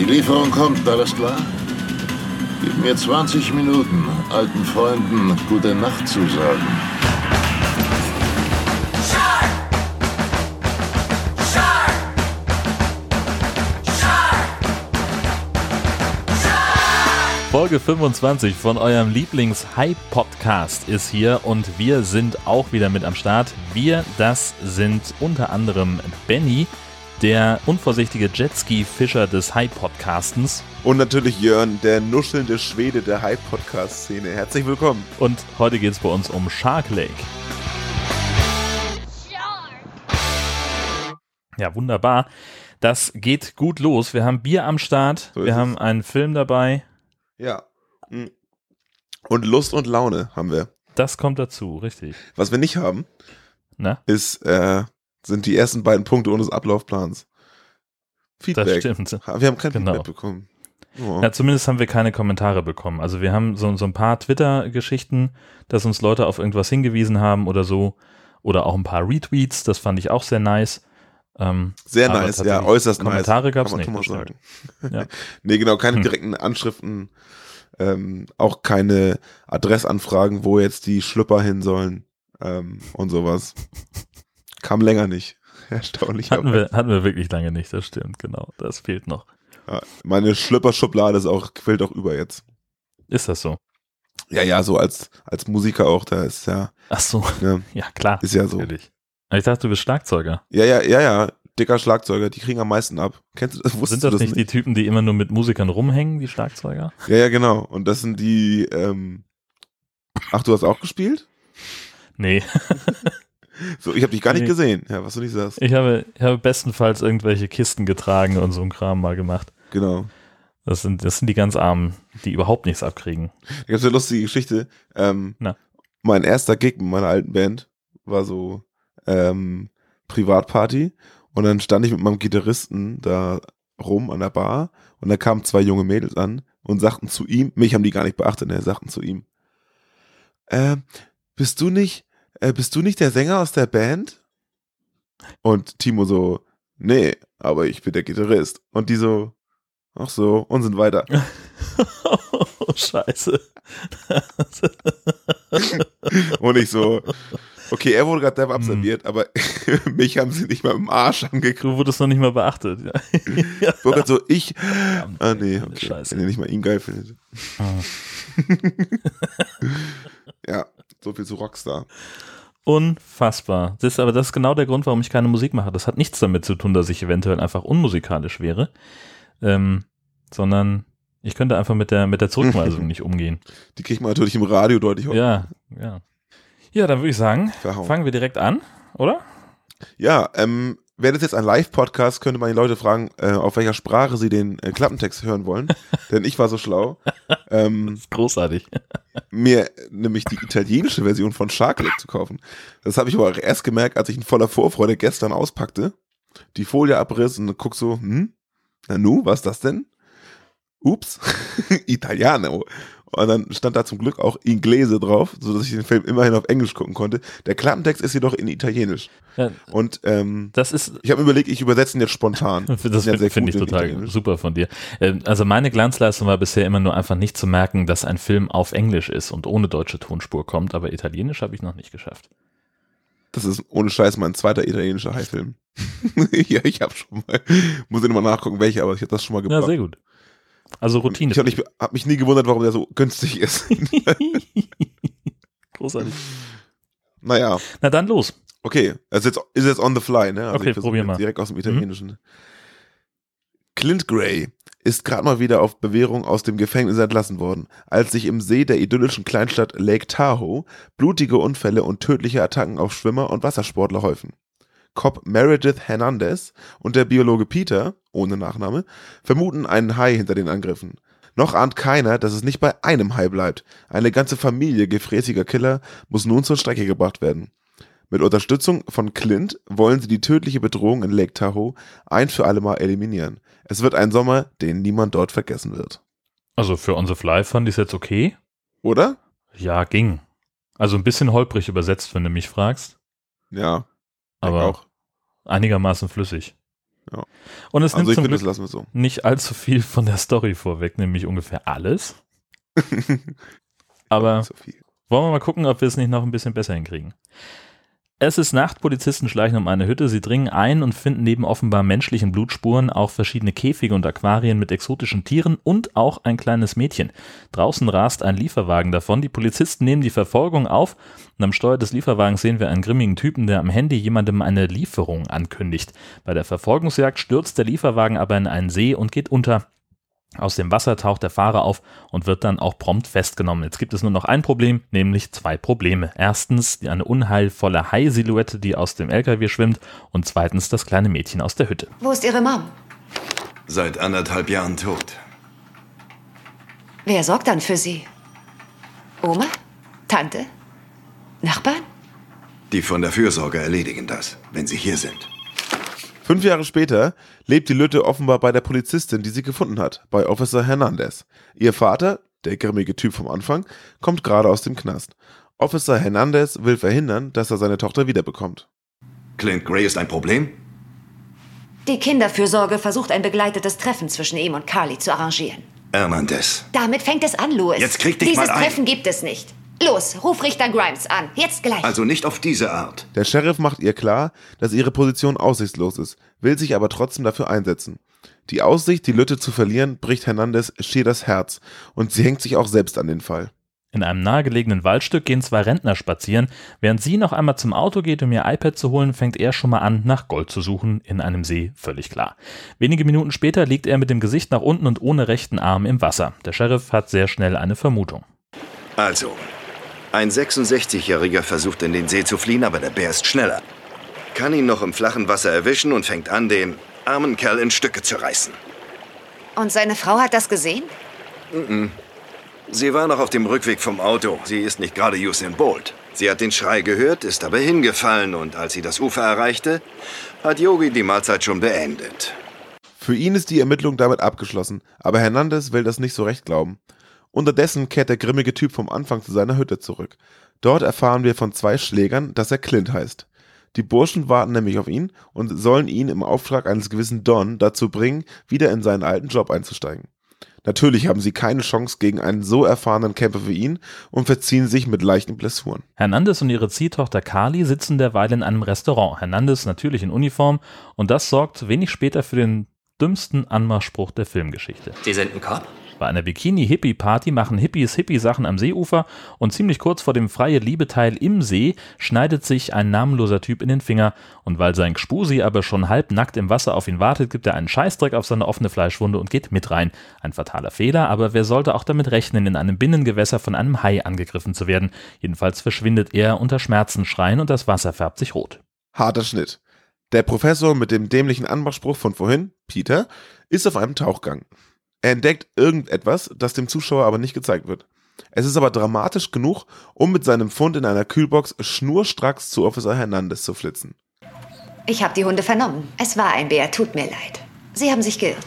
Die Lieferung kommt, alles klar? Gib mir 20 Minuten, alten Freunden gute Nacht zu sagen. Folge 25 von eurem Lieblings-Hype-Podcast ist hier und wir sind auch wieder mit am Start. Wir, das sind unter anderem Benny, der unvorsichtige Jetski-Fischer des Hype-Podcastens. Und natürlich Jörn, der nuschelnde Schwede der Hype-Podcast-Szene. Herzlich willkommen. Und heute geht es bei uns um Shark Lake. Ja, wunderbar. Das geht gut los. Wir haben Bier am Start, So wir es. haben einen Film dabei. Ja. Mhm. Und Lust und Laune haben wir. Das kommt dazu, richtig. Was wir nicht haben, Na, ist, äh, sind die ersten beiden Punkte unseres Ablaufplans. das Feedback. stimmt. Ha- Wir haben kein Genau. Feedback bekommen. Oh. Ja, zumindest haben wir keine Kommentare bekommen. Also wir haben so, so ein paar Twitter-Geschichten, dass uns Leute auf irgendwas hingewiesen haben oder so. Oder auch ein paar Retweets, das fand ich auch sehr nice. Ähm, Sehr nice, ja, äußerst Kommentare nice. gab's kann man nicht, Thomas das sagen. Ja. nee, genau, keine Hm. direkten Anschriften, ähm, auch keine Adressanfragen, wo jetzt die Schlüpper hin sollen ähm, und sowas. Kam länger nicht. Erstaunlich. hatten, wir, hatten wir wirklich lange nicht, das stimmt, genau. Das fehlt noch. Ja, meine Schlüpperschublade ist auch, quillt auch über jetzt. Ist das so? Ja, ja, so als, als Musiker auch, da ist ja, Ach so, ja, ja klar. ist ja so. Natürlich. Ich dachte, du bist Schlagzeuger. Ja, ja, ja, ja, dicker Schlagzeuger, die kriegen am meisten ab. Kennst du das? Wusstest Sind das, du das nicht die Typen, die immer nur mit Musikern rumhängen, die Schlagzeuger? Ja, ja, genau. Und das sind die, ähm, ach, du hast auch gespielt? Nee, So, ich habe dich gar nicht gesehen. Ja, was du nicht sagst. ich habe, ich habe bestenfalls irgendwelche Kisten getragen und so ein Kram mal gemacht. Genau. Das sind, das sind die ganz Armen, die überhaupt nichts abkriegen. Da gibt's eine lustige Geschichte. Ähm. Mein erster Gig mit meiner alten Band war so ähm, Privatparty und dann stand ich mit meinem Gitarristen da rum an der Bar und da kamen zwei junge Mädels an und sagten zu ihm, mich haben die gar nicht beachtet, ne, sagten zu ihm, äh, bist du nicht, äh, bist du nicht der Sänger aus der Band? Und Timo so, nee, aber ich bin der Gitarrist. Und die so, ach so, und sind weiter. oh, scheiße. Und ich so, okay, er wurde gerade Hm. selber abserviert, aber mich haben sie nicht mal im Arsch angeguckt. Du wurdest noch nicht mal beachtet. Ja. Ich wurde grad so, ich, ah nee, okay, Scheiße. wenn ihr nicht mal ihn geil findet. Ah. Ja, so viel zu Rockstar. Unfassbar. Das ist aber das ist genau der Grund, warum ich keine Musik mache. Das hat nichts damit zu tun, dass ich eventuell einfach unmusikalisch wäre, ähm, sondern ich könnte einfach mit der mit der Zurückweisung nicht umgehen. Die kriegt man natürlich im Radio deutlich Ja, ja. Ja, dann würde ich sagen, verhauen. fangen wir direkt an, oder? Ja, ähm, wäre das jetzt ein Live-Podcast, könnte man die Leute fragen, äh, auf welcher Sprache sie den äh, Klappentext hören wollen. Denn ich war so schlau, ähm, ist großartig. mir nämlich die italienische Version von Shark Lake zu kaufen. Das habe ich aber auch erst gemerkt, als ich in voller Vorfreude gestern auspackte, die Folie abriss und guck so, hm, na nu, was ist das denn? Ups, Italiano. Und dann stand da zum Glück auch Inglese drauf, so dass ich den Film immerhin auf Englisch gucken konnte. Der Klappentext ist jedoch in Italienisch. Ja, Und ähm, das ist ich habe überlegt, ich übersetze ihn jetzt spontan. Das ja finde find ich total super von dir. Ähm, Also meine Glanzleistung war bisher immer nur einfach nicht zu merken, dass ein Film auf Englisch ist und ohne deutsche Tonspur kommt, aber Italienisch habe ich noch nicht geschafft. Das ist ohne Scheiß mein zweiter italienischer High-Film. ja, ich habe schon mal, muss ich nochmal nachgucken, welcher, aber ich habe das schon mal Ja, gebracht. sehr gut. Also Routine. Ich habe hab mich nie gewundert, warum der so günstig ist. Großartig. naja, Na dann los. okay. Ist jetzt, ist jetzt on the fly, ne? Okay, ich versuche probier mal. Mhm. Direkt aus dem Italienischen. Clint Gray ist gerade mal wieder auf Bewährung aus dem Gefängnis entlassen worden, als sich im See der idyllischen Kleinstadt Lake Tahoe blutige Unfälle und tödliche Attacken auf Schwimmer und Wassersportler häufen. Cop Meredith Hernandez und der Biologe Peter, ohne Nachname, vermuten einen Hai hinter den Angriffen. Noch ahnt keiner, dass es nicht bei einem Hai bleibt. Eine ganze Familie gefräßiger Killer muss nun zur Strecke gebracht werden. Mit Unterstützung von Clint wollen sie die tödliche Bedrohung in Lake Tahoe ein für alle Mal eliminieren. Es wird ein Sommer, den niemand dort vergessen wird. Also für On the Fly fand ich es jetzt okay. Oder? Ja, ging. Also ein bisschen holprig übersetzt, wenn du mich fragst, Ja, aber auch. einigermaßen flüssig. Ja. Und es Also nimmt zum finde, Glück so. nicht allzu viel von der Story vorweg, nämlich ungefähr alles. Aber So wollen wir mal gucken, ob wir es nicht noch ein bisschen besser hinkriegen. Es ist Nacht, Polizisten schleichen um eine Hütte, sie dringen ein und finden neben offenbar menschlichen Blutspuren auch verschiedene Käfige und Aquarien mit exotischen Tieren und auch ein kleines Mädchen. Draußen rast ein Lieferwagen davon, die Polizisten nehmen die Verfolgung auf und am Steuer des Lieferwagens sehen wir einen grimmigen Typen, der am Handy jemandem eine Lieferung ankündigt. Bei der Verfolgungsjagd stürzt der Lieferwagen aber in einen See und geht unter. Aus dem Wasser taucht der Fahrer auf und wird dann auch prompt festgenommen. Jetzt gibt es nur noch ein Problem, nämlich zwei Probleme. Erstens die- eine unheilvolle Hai-Silhouette, die aus dem LKW schwimmt und zweitens das kleine Mädchen aus der Hütte. Wo ist Ihre Mom? Seit anderthalb Jahren tot. Wer sorgt dann für Sie? Oma? Tante? Nachbarn? Die von der Fürsorge erledigen das, wenn sie hier sind. Fünf Jahre später lebt die Lütte offenbar bei der Polizistin, die sie gefunden hat, bei Officer Hernandez. Ihr Vater, der grimmige Typ vom Anfang, kommt gerade aus dem Knast. Officer Hernandez will verhindern, dass er seine Tochter wiederbekommt. Clint Gray ist ein Problem? Die Kinderfürsorge versucht ein begleitetes Treffen zwischen ihm und Carly zu arrangieren. Hernandez. Damit fängt es an, Louis. Jetzt krieg dich Dieses mal ein. Treffen gibt es nicht. Los, ruf Richter Grimes an. Jetzt gleich. Also nicht auf diese Art. Der Sheriff macht ihr klar, dass ihre Position aussichtslos ist, will sich aber trotzdem dafür einsetzen. Die Aussicht, die Lütte zu verlieren, bricht Hernandez schier das Herz und sie hängt sich auch selbst an den Fall. In einem nahegelegenen Waldstück gehen zwei Rentner spazieren. Während sie noch einmal zum Auto geht, um ihr iPad zu holen, fängt er schon mal an, nach Gold zu suchen, in einem See, völlig klar. Wenige Minuten später liegt er mit dem Gesicht nach unten und ohne rechten Arm im Wasser. Der Sheriff hat sehr schnell eine Vermutung. Also, ein 66-Jähriger versucht in den See zu fliehen, aber der Bär ist schneller. Kann ihn noch im flachen Wasser erwischen und fängt an, den armen Kerl in Stücke zu reißen. Und seine Frau hat das gesehen? Sie war noch auf dem Rückweg vom Auto. Sie ist nicht gerade Usain Bolt. Sie hat den Schrei gehört, ist aber hingefallen und als sie das Ufer erreichte, hat Yogi die Mahlzeit schon beendet. Für ihn ist die Ermittlung damit abgeschlossen, aber Hernandez will das nicht so recht glauben. Unterdessen kehrt der grimmige Typ vom Anfang zu seiner Hütte zurück. Dort erfahren wir von zwei Schlägern, dass er Clint heißt. Die Burschen warten nämlich auf ihn und sollen ihn im Auftrag eines gewissen Don dazu bringen, wieder in seinen alten Job einzusteigen. Natürlich haben sie keine Chance gegen einen so erfahrenen Camper wie ihn und verziehen sich mit leichten Blessuren. Hernandez und ihre Ziehtochter Carly sitzen derweil in einem Restaurant. Hernandez natürlich in Uniform und das sorgt wenig später für den dümmsten Anmachspruch der Filmgeschichte. Sie sind ein Cop? Bei einer Bikini-Hippie-Party machen Hippies Hippie-Sachen am Seeufer und ziemlich kurz vor dem freie Liebeteil im See schneidet sich ein namenloser Typ in den Finger und weil sein Gspusi aber schon halb nackt im Wasser auf ihn wartet, gibt er einen Scheißdreck auf seine offene Fleischwunde und geht mit rein. Ein fataler Fehler, aber wer sollte auch damit rechnen, in einem Binnengewässer von einem Hai angegriffen zu werden? Jedenfalls verschwindet er unter Schmerzensschreien und das Wasser färbt sich rot. Harter Schnitt. Der Professor mit dem dämlichen Anmachspruch von vorhin, Peter, ist auf einem Tauchgang. Er entdeckt irgendetwas, das dem Zuschauer aber nicht gezeigt wird. Es ist aber dramatisch genug, um mit seinem Fund in einer Kühlbox schnurstracks zu Officer Hernandez zu flitzen. Ich habe die Hunde vernommen. Es war ein Bär, tut mir leid. Sie haben sich geirrt.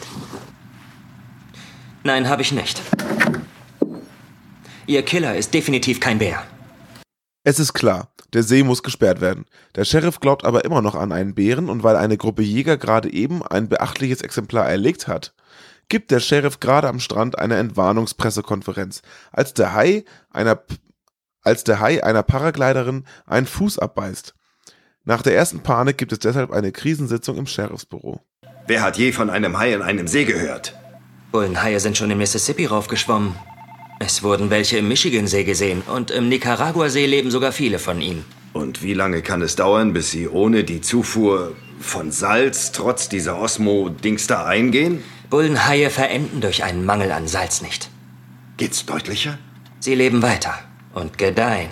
Nein, habe ich nicht. Ihr Killer ist definitiv kein Bär. Es ist klar, der See muss gesperrt werden. Der Sheriff glaubt aber immer noch an einen Bären und weil eine Gruppe Jäger gerade eben ein beachtliches Exemplar erlegt hat, gibt der Sheriff gerade am Strand eine Entwarnungspressekonferenz, als der Hai einer, als der Hai einer Paragliderin einen Fuß abbeißt. Nach der ersten Panik gibt es deshalb eine Krisensitzung im Sheriffsbüro. Wer hat je von einem Hai in einem See gehört? Bullenhaie sind schon im Mississippi raufgeschwommen. Es wurden welche im Michigansee gesehen und im Nicaraguasee leben sogar viele von ihnen. Und wie lange kann es dauern, bis sie ohne die Zufuhr von Salz trotz dieser Osmo-Dings da eingehen? Bullenhaie verenden durch einen Mangel an Salz nicht. Geht's deutlicher? Sie leben weiter und gedeihen.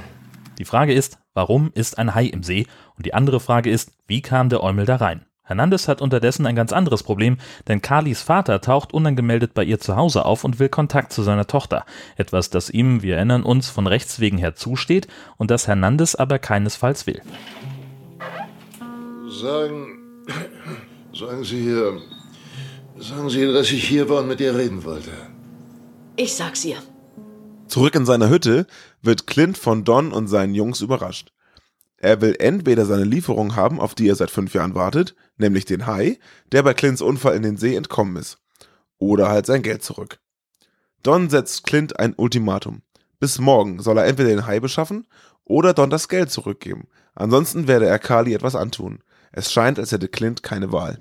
Die Frage ist, warum ist ein Hai im See? Und die andere Frage ist, wie kam der Eumel da rein? Hernandez hat unterdessen ein ganz anderes Problem, denn Carlys Vater taucht unangemeldet bei ihr zu Hause auf und will Kontakt zu seiner Tochter. Etwas, das ihm, wir erinnern uns, von Rechts wegen her zusteht und das Hernandez aber keinesfalls will. Sagen, sagen Sie hier, sagen Sie, dass ich hier war und mit ihr reden wollte. Ich sag's ihr. Zurück in seiner Hütte wird Clint von Don und seinen Jungs überrascht. Er will entweder seine Lieferung haben, auf die er seit fünf Jahren wartet, nämlich den Hai, der bei Clints Unfall in den See entkommen ist. Oder halt sein Geld zurück. Don setzt Clint ein Ultimatum. Bis morgen soll er entweder den Hai beschaffen oder Don das Geld zurückgeben. Ansonsten werde er Carly etwas antun. Es scheint, als hätte Clint keine Wahl.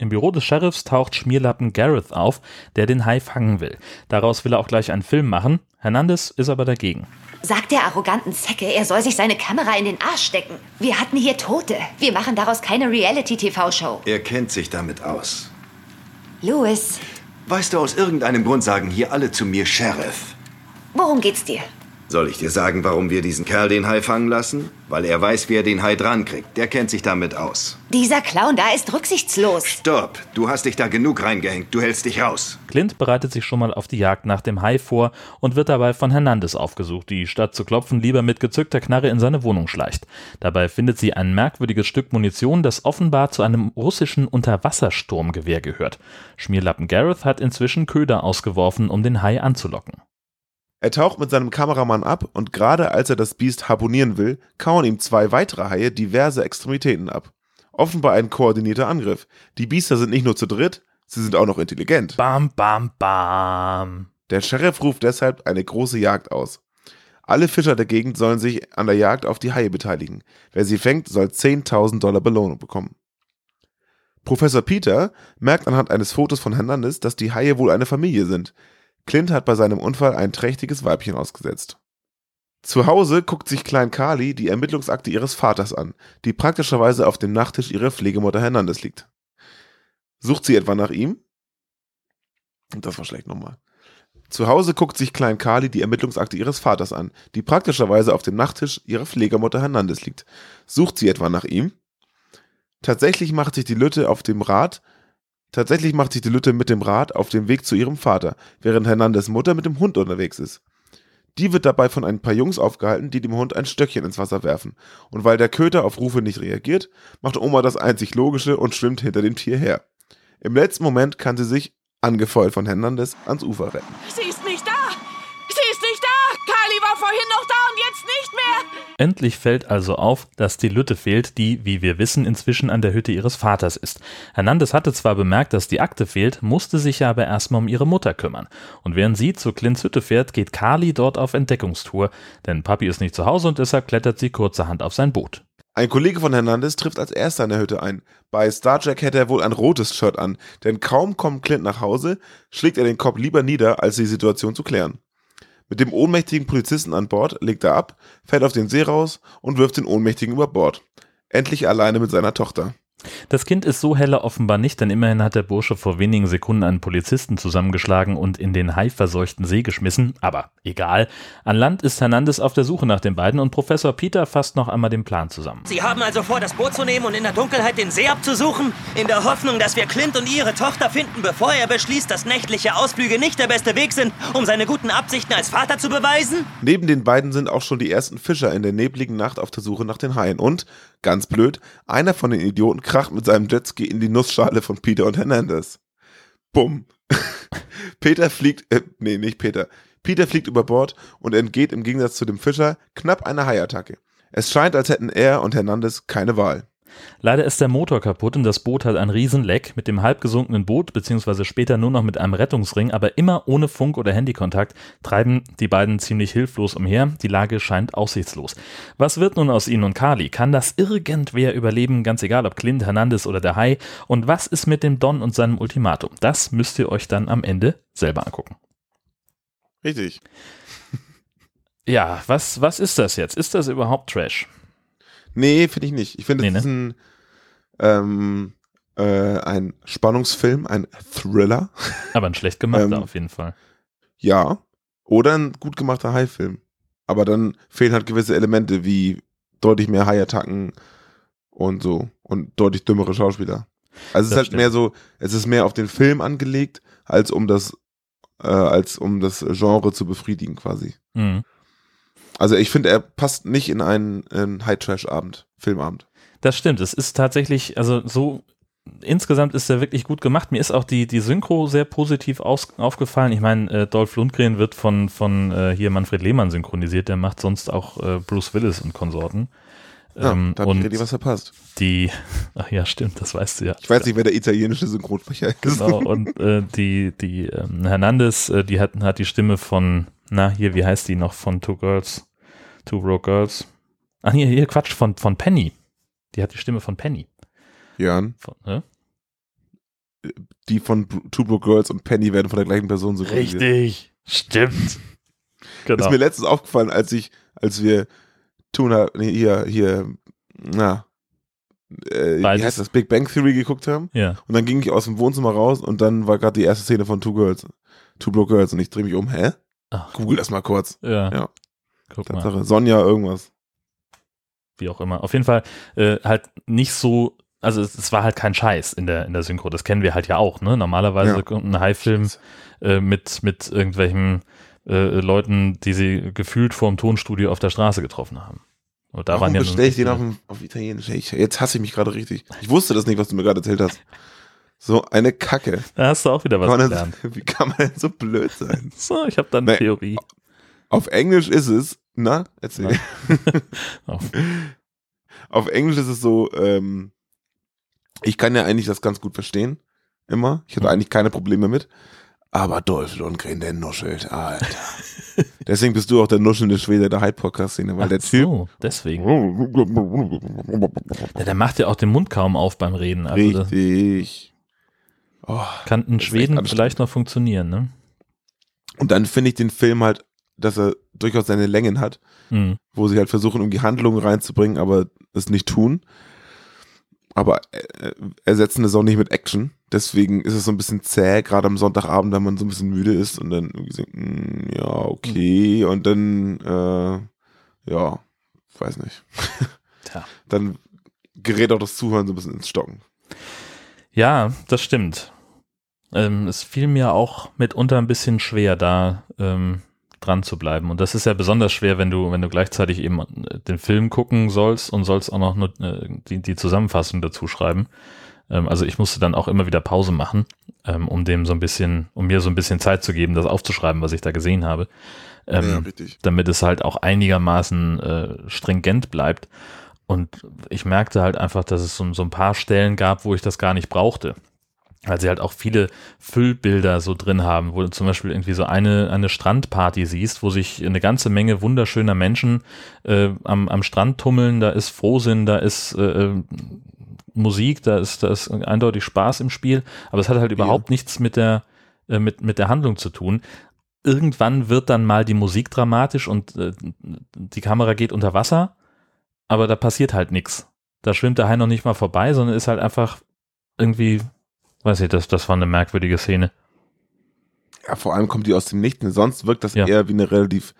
Im Büro des Sheriffs taucht Schmierlappen Gareth auf, der den Hai fangen will. Daraus will er auch gleich einen Film machen. Hernandez ist aber dagegen. Sagt der arroganten Zecke, er soll sich seine Kamera in den Arsch stecken. Wir hatten hier Tote. Wir machen daraus keine Reality-TV-Show. Er kennt sich damit aus. Louis, Weißt du, aus irgendeinem Grund sagen hier alle zu mir Sheriff. worum geht's dir? Soll ich dir sagen, warum wir diesen Kerl den Hai fangen lassen? Weil er weiß, wie er den Hai drankriegt. Der kennt sich damit aus. Dieser Clown da ist rücksichtslos. Stopp! Du hast dich da genug reingehängt. Du hältst dich raus. Clint bereitet sich schon mal auf die Jagd nach dem Hai vor und wird dabei von Hernandez aufgesucht, die statt zu klopfen lieber mit gezückter Knarre in seine Wohnung schleicht. Dabei findet sie ein merkwürdiges Stück Munition, das offenbar zu einem russischen Unterwassersturmgewehr gehört. Schmierlappen Gareth hat inzwischen Köder ausgeworfen, um den Hai anzulocken. Er taucht mit seinem Kameramann ab und gerade als er das Biest harponieren will, kauen ihm zwei weitere Haie diverse Extremitäten ab. Offenbar ein koordinierter Angriff. Die Biester sind nicht nur zu dritt, sie sind auch noch intelligent. Bam, bam, bam. Der Sheriff ruft deshalb eine große Jagd aus. Alle Fischer der Gegend sollen sich an der Jagd auf die Haie beteiligen. Wer sie fängt, soll 10.000 Dollar Belohnung bekommen. Professor Peter merkt anhand eines Fotos von Hernandez, dass die Haie wohl eine Familie sind. Clint hat bei seinem Unfall ein trächtiges Weibchen ausgesetzt. Zu Hause guckt sich Klein Carly die Ermittlungsakte ihres Vaters an, die praktischerweise auf dem Nachttisch ihrer Pflegemutter Hernandez liegt. Sucht sie etwa nach ihm? Das war schlecht nochmal. Zu Hause guckt sich Klein Carly die Ermittlungsakte ihres Vaters an, die praktischerweise auf dem Nachttisch ihrer Pflegemutter Hernandez liegt. Sucht sie etwa nach ihm? Tatsächlich macht sich die Lütte auf dem Rad, tatsächlich macht sich die Lütte mit dem Rad auf dem Weg zu ihrem Vater, während Hernandez Mutter mit dem Hund unterwegs ist. Die wird dabei von ein paar Jungs aufgehalten, die dem Hund ein Stöckchen ins Wasser werfen. Und weil der Köter auf Rufe nicht reagiert, macht Oma das einzig Logische und schwimmt hinter dem Tier her. Im letzten Moment kann sie sich, angefeuert von Hernandez, ans Ufer retten. Sie Endlich fällt also auf, dass die Lütte fehlt, die, wie wir wissen, inzwischen an der Hütte ihres Vaters ist. Hernandez hatte zwar bemerkt, dass die Akte fehlt, musste sich aber erstmal um ihre Mutter kümmern. Und während sie zu Clints Hütte fährt, geht Carly dort auf Entdeckungstour, denn Papi ist nicht zu Hause und deshalb klettert sie kurzerhand auf sein Boot. Ein Kollege von Hernandez trifft als erster in der Hütte ein. Bei Star Trek hätte er wohl ein rotes Shirt an, denn kaum kommt Clint nach Hause, schlägt er den Kopf lieber nieder, als die Situation zu klären. Mit dem ohnmächtigen Polizisten an Bord legt er ab, fährt auf den See raus und wirft den Ohnmächtigen über Bord. Endlich alleine mit seiner Tochter. Das Kind ist so heller offenbar nicht, denn immerhin hat der Bursche vor wenigen Sekunden einen Polizisten zusammengeschlagen und in den haiverseuchten See geschmissen, aber egal. An Land ist Hernandez auf der Suche nach den beiden und Professor Peter fasst noch einmal den Plan zusammen. Sie haben also vor, das Boot zu nehmen und in der Dunkelheit den See abzusuchen? In der Hoffnung, dass wir Clint und ihre Tochter finden, bevor er beschließt, dass nächtliche Ausflüge nicht der beste Weg sind, um seine guten Absichten als Vater zu beweisen? Neben den beiden sind auch schon die ersten Fischer in der nebligen Nacht auf der Suche nach den Haien und, ganz blöd, einer von den Idioten kracht mit seinem Jetski in die Nussschale von Peter und Hernandez. Bumm. Peter fliegt, äh, nee, nicht Peter. Peter fliegt über Bord und entgeht im Gegensatz zu dem Fischer knapp einer Haiattacke. Es scheint, als hätten er und Hernandez keine Wahl. Leider ist der Motor kaputt und das Boot hat ein Riesenleck. Mit dem halb gesunkenen Boot, beziehungsweise später nur noch mit einem Rettungsring, aber immer ohne Funk- oder Handykontakt, treiben die beiden ziemlich hilflos umher. Die Lage scheint aussichtslos. Was wird nun aus ihnen und Carly? Kann das irgendwer überleben, ganz egal ob Clint, Hernandez oder der Hai? Und was ist mit dem Don und seinem Ultimatum? Das müsst ihr euch dann am Ende selber angucken. Richtig. Ja, was, was ist das jetzt? Ist das überhaupt Trash? Nee, finde ich nicht. Ich finde, Nee, es ist ein, ähm, äh, ein Spannungsfilm, ein Thriller. Aber ein schlecht gemachter Ähm, auf jeden Fall. Ja. Oder ein gut gemachter Hai-Film. Aber dann fehlen halt gewisse Elemente wie deutlich mehr Hai-Attacken und so. Und deutlich dümmere Schauspieler. Also es ist Das halt stimmt. mehr so, es ist mehr auf den Film angelegt, als um das, äh, als um das Genre zu befriedigen quasi. Mhm. Also ich finde, er passt nicht in einen, einen High-Trash-Abend, Filmabend. Das stimmt. Es ist tatsächlich, also so insgesamt ist er wirklich gut gemacht. Mir ist auch die, die Synchro sehr positiv aus, aufgefallen. Ich meine, äh, Dolph Lundgren wird von, von äh, hier Manfred Lehmann synchronisiert. Der macht sonst auch äh, Bruce Willis und Konsorten. Ja, Ähm, da hab ich und richtig was verpasst. die, ach ja, stimmt, das weißt du ja. Ich weiß nicht, wer der italienische Synchronsprecher ist. Genau, und äh, die, die ähm, Hernandez, äh, die hat, hat die Stimme von, na, hier, wie heißt die noch, von Two Girls, Two Broke Girls. Ach, hier, hier, Quatsch, von, von Penny. Die hat die Stimme von Penny. Jan, Von, ne? die von Two Broke Girls und Penny werden von der gleichen Person synchronisiert. Richtig, stimmt. Genau. Ist mir letztens aufgefallen, als ich, als wir Tuna, nee, hier, hier, na, äh, wie heißt das, Big Bang Theory geguckt haben. ja. Und dann ging ich aus dem Wohnzimmer raus und dann war gerade die erste Szene von Two Girls, Two Broke Girls und ich drehe mich um, hä? Ach. Google das mal kurz. Ja. Ja. Guck mal. Tatsache, Sonja irgendwas. wie auch immer. Auf jeden Fall äh, halt nicht so, also es, es war halt kein Scheiß in der, in der Synchro. Das kennen wir halt ja auch, ne? Normalerweise Ja. kommt ein High-Film äh, mit, mit irgendwelchen äh, Leuten, die sie gefühlt vor dem Tonstudio auf der Straße getroffen haben. Und da Warum waren ja nun bestell ich den auf, auf Italienisch? Ich, jetzt hasse ich mich gerade richtig. Ich wusste das nicht, was du mir gerade erzählt hast. So eine Kacke. Da hast du auch wieder was Kann gelernt. denn, wie kann man denn so blöd sein? So, ich habe dann eine Nee. Theorie. Auf Englisch ist es, na, erzähl. Auf, Auf Englisch ist es so, ähm, ich kann ja eigentlich das ganz gut verstehen. Immer. Ich hatte Mhm. eigentlich keine Probleme mit. Aber Dolph Lundgren, der nuschelt, Alter. Deswegen bist du auch der nuschelnde Schwede der Hyde-Podcast-Szene, weil Ach der Typ. so, deswegen. Ja, der macht ja auch den Mund kaum auf beim Reden. Also Richtig. Oh. kann in Schweden vielleicht noch funktionieren, ne? Und dann finde ich den Film halt, dass er durchaus seine Längen hat, Mhm. wo sie halt versuchen, um die Handlung reinzubringen, aber es nicht tun. Aber äh, ersetzen es auch nicht mit Action. Deswegen ist es so ein bisschen zäh, gerade am Sonntagabend, wenn man so ein bisschen müde ist und dann irgendwie so, mm, ja, okay. Und dann, äh, ja, weiß nicht. Tja. Dann gerät auch das Zuhören so ein bisschen ins Stocken. Ja, das stimmt. Ähm, es fiel mir auch mitunter ein bisschen schwer, da ähm, dran zu bleiben. Und das ist ja besonders schwer, wenn du, wenn du gleichzeitig eben äh, den Film gucken sollst und sollst auch noch nur, äh, die, die Zusammenfassung dazu schreiben. Ähm, also ich musste dann auch immer wieder Pause machen, ähm, um dem so ein bisschen, um mir so ein bisschen Zeit zu geben, das aufzuschreiben, was ich da gesehen habe. Ähm, ja, damit es halt auch einigermaßen äh, stringent bleibt. Und ich merkte halt einfach, dass es so, so ein paar Stellen gab, wo ich das gar nicht brauchte. Weil sie halt auch viele Füllbilder so drin haben, wo du zum Beispiel irgendwie so eine, eine Strandparty siehst, wo sich eine ganze Menge wunderschöner Menschen äh, am, am Strand tummeln, da ist Frohsinn, da ist äh, äh, Musik, da ist, da ist eindeutig Spaß im Spiel, aber es hat halt überhaupt nichts mit der, äh, mit, mit der Handlung zu tun. Irgendwann wird dann mal die Musik dramatisch und äh, die Kamera geht unter Wasser, aber da passiert halt nichts. Da schwimmt der Hai noch nicht mal vorbei, sondern ist halt einfach irgendwie, weiß ich, das, das war eine merkwürdige Szene. Ja, vor allem kommt die aus dem Nichts. Sonst wirkt das Ja. eher wie eine relativ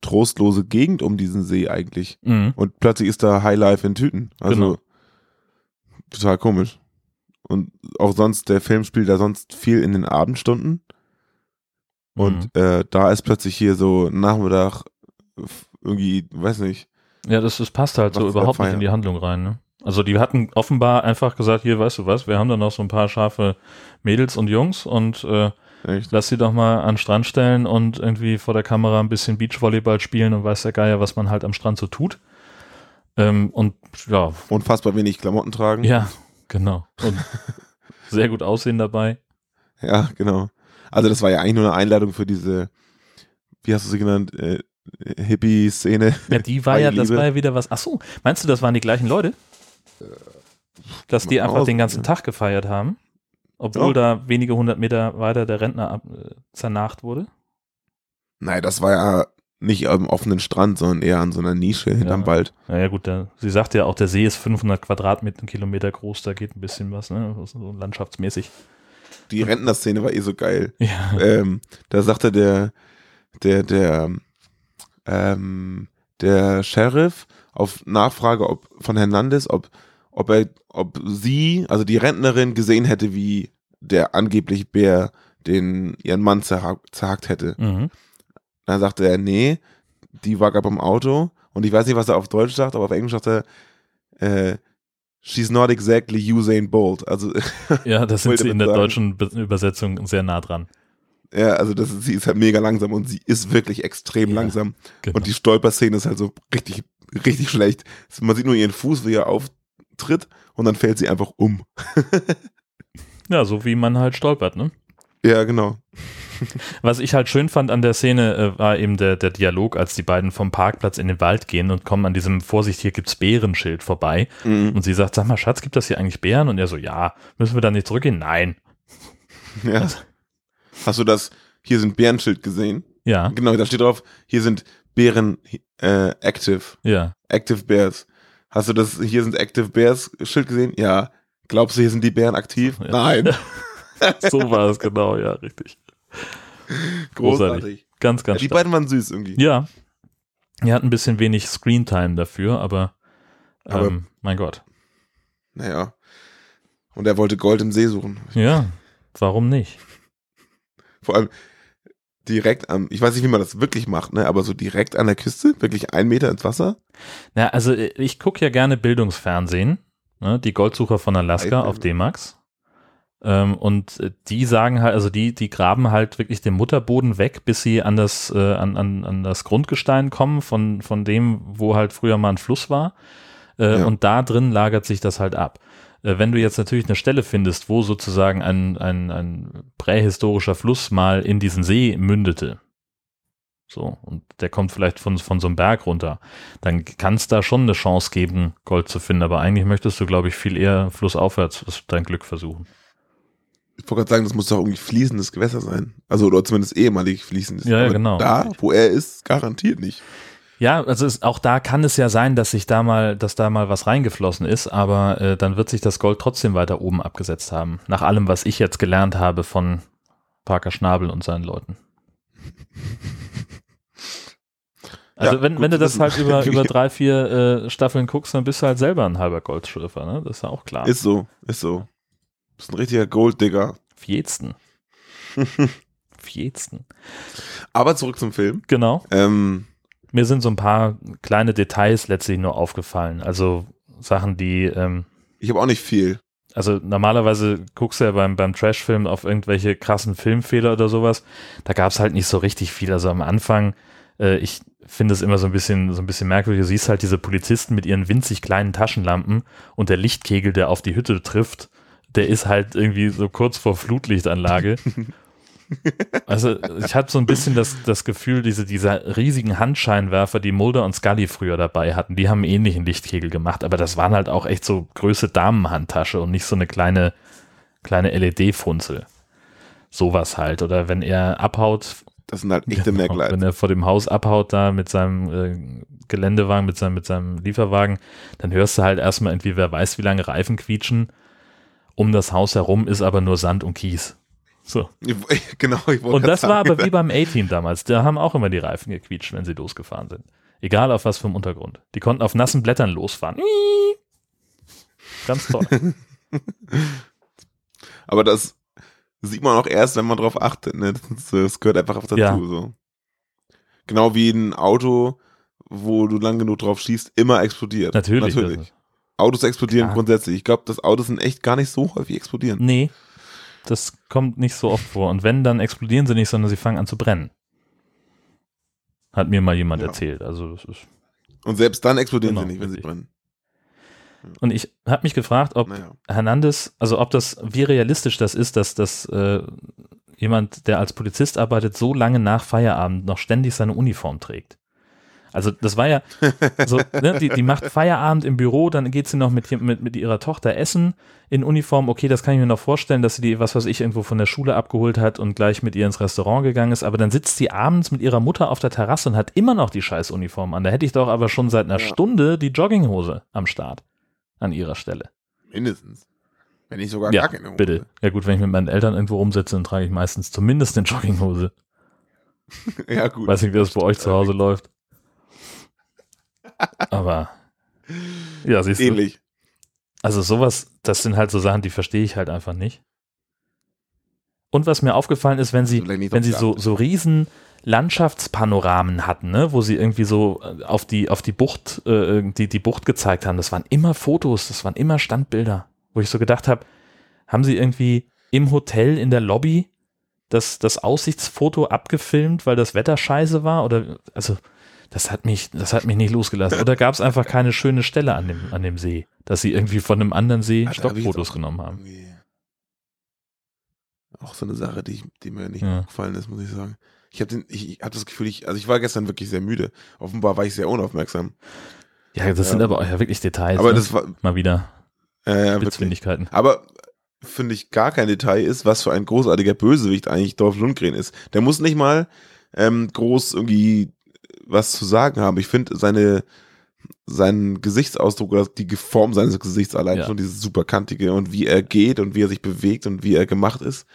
trostlose Gegend um diesen See eigentlich. Mhm. Und plötzlich ist da Highlife in Tüten. Also Genau. total komisch. Und auch sonst, der Film spielt da sonst viel in den Abendstunden. Und Mhm. äh, da ist plötzlich hier so Nachmittag irgendwie, weiß nicht. Ja, das, das passt halt so überhaupt nicht in die Handlung rein. Ne? Also die hatten offenbar einfach gesagt, hier, weißt du was, wir haben da noch so ein paar scharfe Mädels und Jungs und äh, Echt? lass sie doch mal an den Strand stellen und irgendwie vor der Kamera ein bisschen Beachvolleyball spielen und weiß der Geier, was man halt am Strand so tut. Ähm, und ja, Unfassbar wenig Klamotten tragen. ja, genau. Und sehr gut aussehen dabei. Ja, genau. Also das war ja eigentlich nur eine Einladung für diese, wie hast du sie genannt, äh, Hippie-Szene. Ja, die war ja, das war ja wieder was. Ach so, meinst du, das waren die gleichen Leute? Dass die einfach den ganzen ja. Tag gefeiert haben? Obwohl da wenige hundert Meter weiter der Rentner ab, äh, zernacht wurde? Nein, das war ja nicht am offenen Strand, sondern eher an so einer Nische hinterm Ja. Wald. Naja, gut, der, sie sagte ja auch, der See ist 500 Quadratmeter Kilometer groß, da geht ein bisschen was, ne? So landschaftsmäßig. Die Rentnerszene war eh so geil. Ja. ähm, da sagte der, der, der, ähm, der Sheriff auf Nachfrage ob, von Hernandez, ob, ob er, ob sie, also die Rentnerin, gesehen hätte, wie der angeblich Bär den ihren Mann zerhackt, zerhackt hätte. Mhm. Dann sagte er, nee, die war gerade beim Auto und ich weiß nicht, was er auf Deutsch sagt, aber auf Englisch sagt er, äh, she's not exactly Usain Bolt. Also Ja, das sind sie in der sagen. deutschen Be Übersetzung sehr nah dran. Ja, also das sie ist halt mega langsam und sie ist wirklich extrem Ja, langsam. genau. Und die Stolperszene ist halt so richtig, richtig schlecht. Man sieht nur ihren Fuß, wie er auftritt und dann fällt sie einfach um. Ja, so wie man halt stolpert, ne? Ja, genau. Was ich halt schön fand an der Szene, äh, war eben der, der Dialog, als die beiden vom Parkplatz in den Wald gehen und kommen an diesem Vorsicht, hier gibt's Bärenschild vorbei. Mhm. Und sie sagt, sag mal, Schatz, gibt das hier eigentlich Bären? Und er so, ja, müssen wir da nicht zurückgehen? Nein. Ja. Hast du das, hier sind Bärenschild gesehen? Ja, Genau, da steht drauf, hier sind Bären äh, active. ja. Active Bears. Hast du das, hier sind Active Bears Schild gesehen? Ja. Glaubst du, hier sind die Bären aktiv? Ja. Nein. So war es genau, ja, richtig. Großartig. Ganz, Ja, ganz die stark. beiden waren süß irgendwie. Ja. Er hat ein bisschen wenig Screentime dafür, aber, Aber- ähm, mein Gott. Naja. Und er wollte Gold im See suchen. Ja, warum nicht? Vor allem direkt am, ich weiß nicht, wie man das wirklich macht, ne, aber so direkt an der Küste, wirklich ein Meter ins Wasser. Na, also äh, ich gucke ja gerne Bildungsfernsehen, ne, die Goldsucher von Alaska auf D-Max. Ähm, und äh, die sagen halt, also die, die graben halt wirklich den Mutterboden weg, bis sie an das, äh, an, an, an das Grundgestein kommen, von, von dem, wo halt früher mal ein Fluss war. Äh, Ja. Und da drin lagert sich das halt ab. Äh, wenn du jetzt natürlich eine Stelle findest, wo sozusagen ein, ein, ein prähistorischer Fluss mal in diesen See mündete, so, und der kommt vielleicht von, von so einem Berg runter, dann kann es da schon eine Chance geben, Gold zu finden. Aber eigentlich möchtest du, glaube ich, viel eher flussaufwärts dein Glück versuchen. Ich wollte gerade sagen, das muss doch irgendwie fließendes Gewässer sein. Also, oder zumindest ehemalig fließendes. Ja, ja, genau. Da, wo er ist, garantiert nicht. Ja, also es, auch da kann es ja sein, dass sich da mal, dass da mal was reingeflossen ist, aber äh, dann wird sich das Gold trotzdem weiter oben abgesetzt haben. Nach allem, was ich jetzt gelernt habe von Parker Schnabel und seinen Leuten. Also Ja, wenn, wenn du das wissen. halt über, über drei, vier äh, Staffeln guckst, dann bist du halt selber ein halber Goldschürfer, ne? Das ist ja auch klar. Ist so, ist so. Du bist ein richtiger Golddigger. Fjetzen. Fjetzen. Aber zurück zum Film. Genau. Ähm, Mir sind so ein paar kleine Details letztlich nur aufgefallen. Also Sachen, die, ähm, ich habe auch nicht viel. also normalerweise guckst du ja beim, beim Trash-Film auf irgendwelche krassen Filmfehler oder sowas. Da gab es halt nicht so richtig viel. Also am Anfang, äh, ich finde es immer so ein bisschen, so ein bisschen merkwürdig. Du siehst halt diese Polizisten mit ihren winzig kleinen Taschenlampen und der Lichtkegel, der auf die Hütte trifft, der ist halt irgendwie so kurz vor Flutlichtanlage. Also ich hatte so ein bisschen das, das Gefühl, diese, diese riesigen Handscheinwerfer, die Mulder und Scully früher dabei hatten, die haben einen ähnlichen Lichtkegel gemacht, aber das waren halt auch echt so Größe Damenhandtasche und nicht so eine kleine, kleine LED-Funzel. Sowas halt. Oder wenn er abhaut, Das sind halt echte Genau, Merkleid. Wenn er vor dem Haus abhaut da mit seinem äh, Geländewagen, mit seinem, mit seinem Lieferwagen, dann hörst du halt erstmal irgendwie, wer weiß, wie lange Reifen quietschen. Um das Haus herum ist aber nur Sand und Kies. So. Genau, ich wollte Und das war sagen, aber wie beim A-Team damals. Da haben auch immer die Reifen gequietscht, wenn sie losgefahren sind. Egal auf was für einem Untergrund. Die konnten auf nassen Blättern losfahren. Ganz toll. Aber das sieht man auch erst, wenn man drauf achtet. Ne? Das, das gehört einfach dazu. Ja. So. Genau wie ein Auto, wo du lang genug drauf schießt, immer explodiert. Natürlich. Natürlich. Autos explodieren Klar. grundsätzlich. Ich glaube, dass Autos sind echt gar nicht so häufig explodieren. Nee, das kommt nicht so oft vor. Und wenn, dann explodieren sie nicht, sondern sie fangen an zu brennen. Hat mir mal jemand Ja. erzählt. Also das ist Und selbst dann explodieren Genau, sie nicht, wenn sie richtig. brennen. Und ich habe mich gefragt, ob Naja. Hernandez, also ob das, wie realistisch das ist, dass das äh, jemand, der als Polizist arbeitet, so lange nach Feierabend noch ständig seine Uniform trägt. Also das war ja so, ne, die, die macht Feierabend im Büro, dann geht sie noch mit, mit, mit ihrer Tochter essen in Uniform. Okay, das kann ich mir noch vorstellen, dass sie die, was weiß ich, irgendwo von der Schule abgeholt hat und gleich mit ihr ins Restaurant gegangen ist. Aber dann sitzt sie abends mit ihrer Mutter auf der Terrasse und hat immer noch die scheiß Uniform an. Da hätte ich doch aber schon seit einer Ja. Stunde die Jogginghose am Start an ihrer Stelle. Mindestens. Wenn nicht sogar Ja, gar keine Hose. bitte. Ja gut, wenn ich mit meinen Eltern irgendwo rumsitze, dann trage ich meistens zumindest eine Jogginghose. Ja, gut. Weiß nicht, wie das bei euch zu Hause läuft. Aber ja, siehst du. Ähnlich. Also sowas, das sind halt so Sachen, die verstehe ich halt einfach nicht. Und was mir aufgefallen ist, wenn sie, wenn sie so, so riesen Landschaftspanoramen hatten, ne, wo sie irgendwie so äh, auf die, auf die Bucht, äh, die, die Bucht gezeigt haben, das waren immer Fotos, das waren immer Standbilder, wo ich so gedacht habe, haben sie irgendwie im Hotel in der Lobby das, das Aussichtsfoto abgefilmt, weil das Wetter scheiße war? Oder also das hat mich, das hat mich nicht losgelassen. Oder gab es einfach keine schöne Stelle an dem, an dem See, dass sie irgendwie von einem anderen See hab jetzt Stockfotos auch genommen haben? Auch so eine Sache, die, ich- die mir nicht Ja. gefallen ist, muss ich sagen. Ich habe ich hab das Gefühl, ich, also ich war gestern wirklich sehr müde. Offenbar war ich sehr unaufmerksam. Ja, das Ja. sind aber auch ja wirklich Details. Aber ne? das war, mal wieder äh. Aber finde ich gar kein Detail ist, was für ein großartiger Bösewicht eigentlich Dolph Lundgren ist. Der muss nicht mal ähm, groß irgendwie was zu sagen haben. Ich finde seine seinen Gesichtsausdruck oder die Form seines Gesichts allein Ja. schon dieses super kantige und wie er geht und wie er sich bewegt und wie er gemacht ist.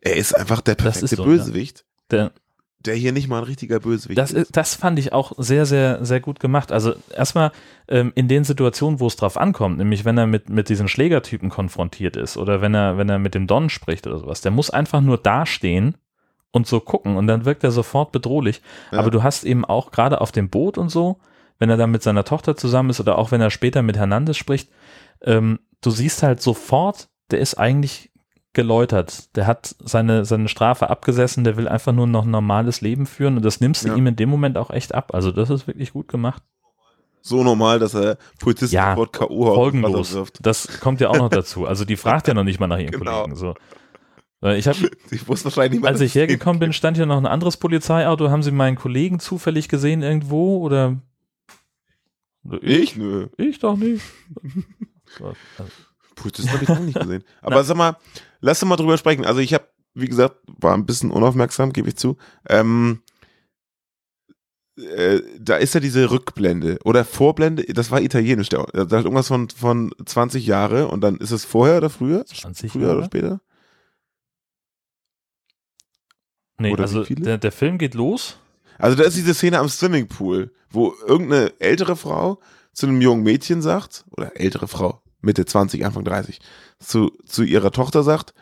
Er ist einfach der perfekte so, ja. Bösewicht, Der, der hier nicht mal ein richtiger Bösewicht Das, ist, das fand ich auch sehr, sehr, sehr gut gemacht. Also erstmal ähm, in den Situationen, wo es drauf ankommt, nämlich wenn er mit, mit diesen Schlägertypen konfrontiert ist oder wenn er, wenn er mit dem Don spricht oder sowas, der muss einfach nur dastehen und so gucken und dann wirkt er sofort bedrohlich. Ja. Aber du hast eben auch gerade auf dem Boot und so, wenn er dann mit seiner Tochter zusammen ist oder auch wenn er später mit Hernandez spricht, ähm, du siehst halt sofort, der ist eigentlich geläutert. Der hat seine, seine Strafe abgesessen, der will einfach nur noch ein normales Leben führen und das nimmst du Ja. ihm in dem Moment auch echt ab. Also das ist wirklich gut gemacht. so normal, dass er Polizisten Ja, sofort K.O. Folgenlos. Das kommt ja auch noch dazu. Also die fragt ja noch nicht mal nach ihren Genau. Kollegen. So. Ich habe, Ich wusste wahrscheinlich nicht als ich hergekommen bin, stand hier noch ein anderes Polizeiauto. Haben Sie meinen Kollegen zufällig gesehen irgendwo oder? Oder Ich? Nö. Ich doch nicht. Also, Polizisten habe ich auch nicht gesehen. Aber sag mal, lass uns mal drüber sprechen. Also ich habe, wie gesagt, war ein bisschen unaufmerksam, gebe ich zu. Ähm, äh, da ist ja diese Rückblende oder Vorblende, das war italienisch. Der, da sagt irgendwas von, von 20 Jahre und dann ist es vorher oder früher? 20 Früher oder Jahre? später? Nee, Oder also der, der Film geht los. Also da ist diese Szene am Swimmingpool, wo irgendeine ältere Frau zu einem jungen Mädchen sagt, oder ältere Frau, Mitte 20, Anfang 30, zu, zu ihrer Tochter sagt,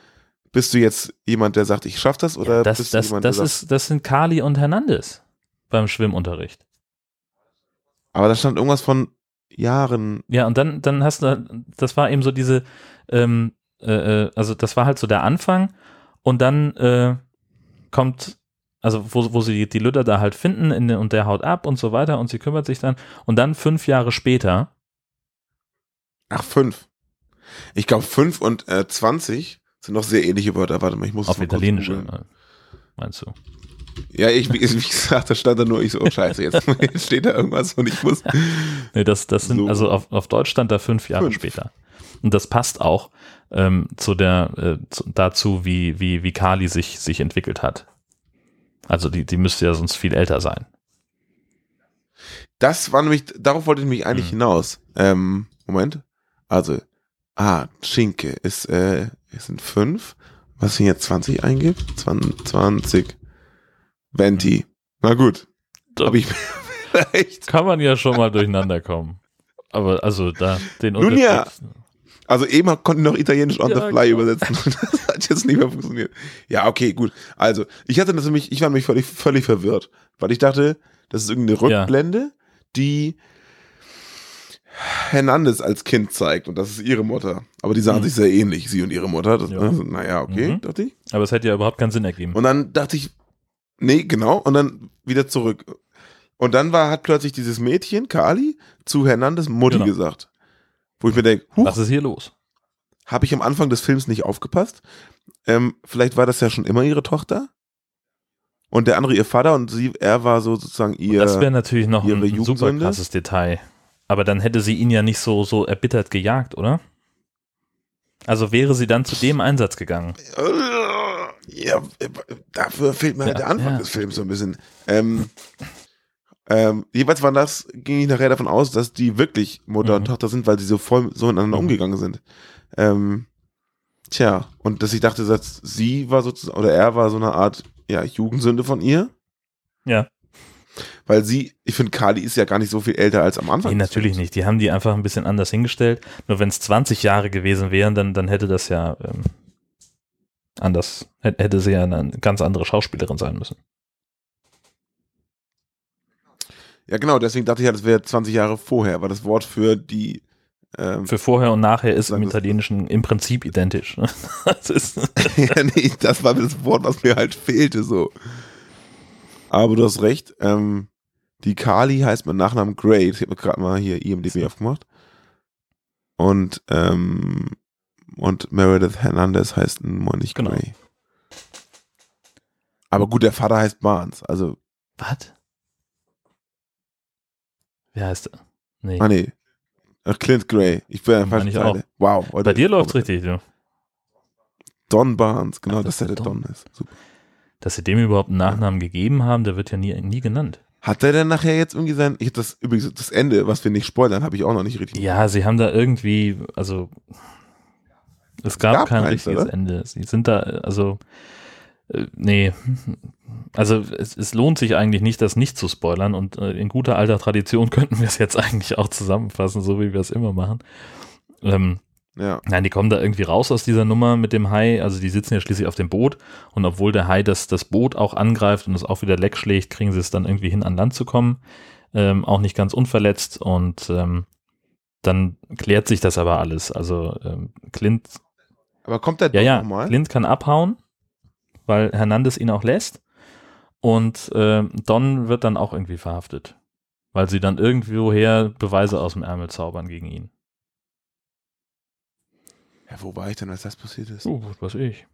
bist du jetzt jemand, der sagt, ich schaff das, oder Das, bist das, du jemand, das, der sagt, ist, das sind Kali und Hernandez beim Schwimmunterricht. aber da stand irgendwas von Jahren. Ja, und dann, dann hast du, das war eben so diese, ähm, äh, äh, also das war halt so der Anfang und dann äh, kommt, also wo, wo sie die, Lüder da halt finden in, und der haut ab und so weiter und sie kümmert sich dann und dann fünf Jahre später, Ach, fünf. Ich glaube, fünf und äh, 20 sind noch sehr ähnliche Wörter. Warte mal, ich muss auf Italienisch, äh, meinst du? Ja, ich, wie, gesagt, da stand da nur, ich so, oh scheiße, jetzt, jetzt steht da irgendwas und ich muss. Nee, das, das sind, So. also auf, auf Deutsch stand da fünf Jahre Fünf. später. Und das passt auch ähm, zu der, äh, zu, dazu, wie, wie, wie Kali sich, sich entwickelt hat. Also die, die müsste ja sonst viel älter sein. Das war nämlich, darauf wollte ich mich eigentlich Hm. hinaus. Ähm, Moment. Also, ah, Schinke ist, äh, es sind fünf. Was ich jetzt 20 eingibt? 20, 20. Venti. Na gut. Da Hab ich vielleicht. kann man ja schon mal durcheinander kommen. Aber also da den Nun ja. Also eben konnte ich noch Italienisch on Ja, the fly genau. übersetzen. Das hat jetzt nicht mehr funktioniert. Ja, okay, gut. Also, ich hatte das nämlich, ich war nämlich völlig, völlig verwirrt, weil ich dachte, das ist irgendeine Ja. Rückblende, die Hernandez als Kind zeigt und das ist ihre Mutter. Aber die sahen Mhm. sich sehr ähnlich, sie und ihre Mutter. Das, Ja. also, naja, okay, Mhm. dachte ich. Aber es hätte ja überhaupt keinen Sinn ergeben. Und dann dachte ich, nee, genau, und dann wieder zurück. Und dann war, hat plötzlich dieses Mädchen, Kali, zu Hernandez Mutti Genau. gesagt. Wo ich mir denke, Was ist hier los? habe ich am Anfang des Films nicht aufgepasst. Ähm, vielleicht war das ja schon immer ihre Tochter. Und der andere ihr Vater und sie, er war so sozusagen ihr. das wäre natürlich noch ein, ein super krasses Detail. Aber dann hätte sie ihn ja nicht so, so erbittert gejagt, oder? Also wäre sie dann zu dem Einsatz gegangen. ja, dafür fehlt mir halt Ja, der Anfang ja. des Films so ein bisschen. Ähm, ähm, jeweils war das, ging ich nachher davon aus, dass die wirklich Mutter und Mhm. Tochter sind, weil sie so voll so miteinander Mhm. umgegangen sind. Ähm, tja, und dass ich dachte, dass sie war sozusagen, oder er war so eine Art, ja, Jugendsünde von ihr. Ja. Weil sie, ich finde, Kali ist ja gar nicht so viel älter als am Anfang. Nee, natürlich nicht. Die haben die einfach ein bisschen anders hingestellt. Nur wenn es 20 Jahre gewesen wären, dann, dann hätte das ja ähm, anders, hätte sie ja eine ganz andere Schauspielerin sein müssen. Ja, genau, deswegen dachte ich ja, das wäre 20 Jahre vorher, weil das Wort für die Ähm, Für vorher und nachher ist im Italienischen im Prinzip identisch. ne? Das ist, ja, nee, das war das Wort, was mir halt fehlte, so. Aber du hast recht, ähm, die Kali heißt mit Nachnamen Gray. Ich habe gerade mal hier IMDb aufgemacht. Und, ähm, und Meredith Hernandez heißt mal nicht Genau. Gray. Aber gut, der Vater heißt Barnes. Also, was? Wie heißt er? Nee. ah nee. Ach, Clint Gray. Ich bin ja Meine ich falsch. Wow. Bei dir läuft's richtig, du. Don Barnes, genau, Ach, dass das der der Don. Don ist. Super. Dass sie dem überhaupt einen Nachnamen gegeben haben, der wird ja nie, nie genannt. Hat der denn nachher jetzt irgendwie sein, ich das übrigens das Ende, was wir nicht spoilern, habe ich auch noch nicht richtig. Ja, sie haben da irgendwie, also es gab, gab kein richtiges oder? Ende. Sie sind da, also äh, nee, also es, es lohnt sich eigentlich nicht, das nicht zu spoilern und äh, in guter alter Tradition könnten wir es jetzt eigentlich auch zusammenfassen, so wie wir es immer machen. Ähm, Ja. Nein, die kommen da irgendwie raus aus dieser Nummer mit dem Hai. Also die sitzen ja schließlich auf dem Boot und obwohl der Hai das, das Boot auch angreift und es auch wieder leck schlägt, kriegen sie es dann irgendwie hin, an Land zu kommen. Ähm, auch nicht ganz unverletzt und ähm, dann klärt sich das aber alles. Also ähm, Clint, Aber kommt der ja, ja, nochmal? Clint kann abhauen, weil Hernandez ihn auch lässt und ähm, Don wird dann auch irgendwie verhaftet, weil sie dann irgendwoher Beweise aus dem Ärmel zaubern gegen ihn. Ja, wo war ich denn, als das passiert ist? Oh, was weiß ich.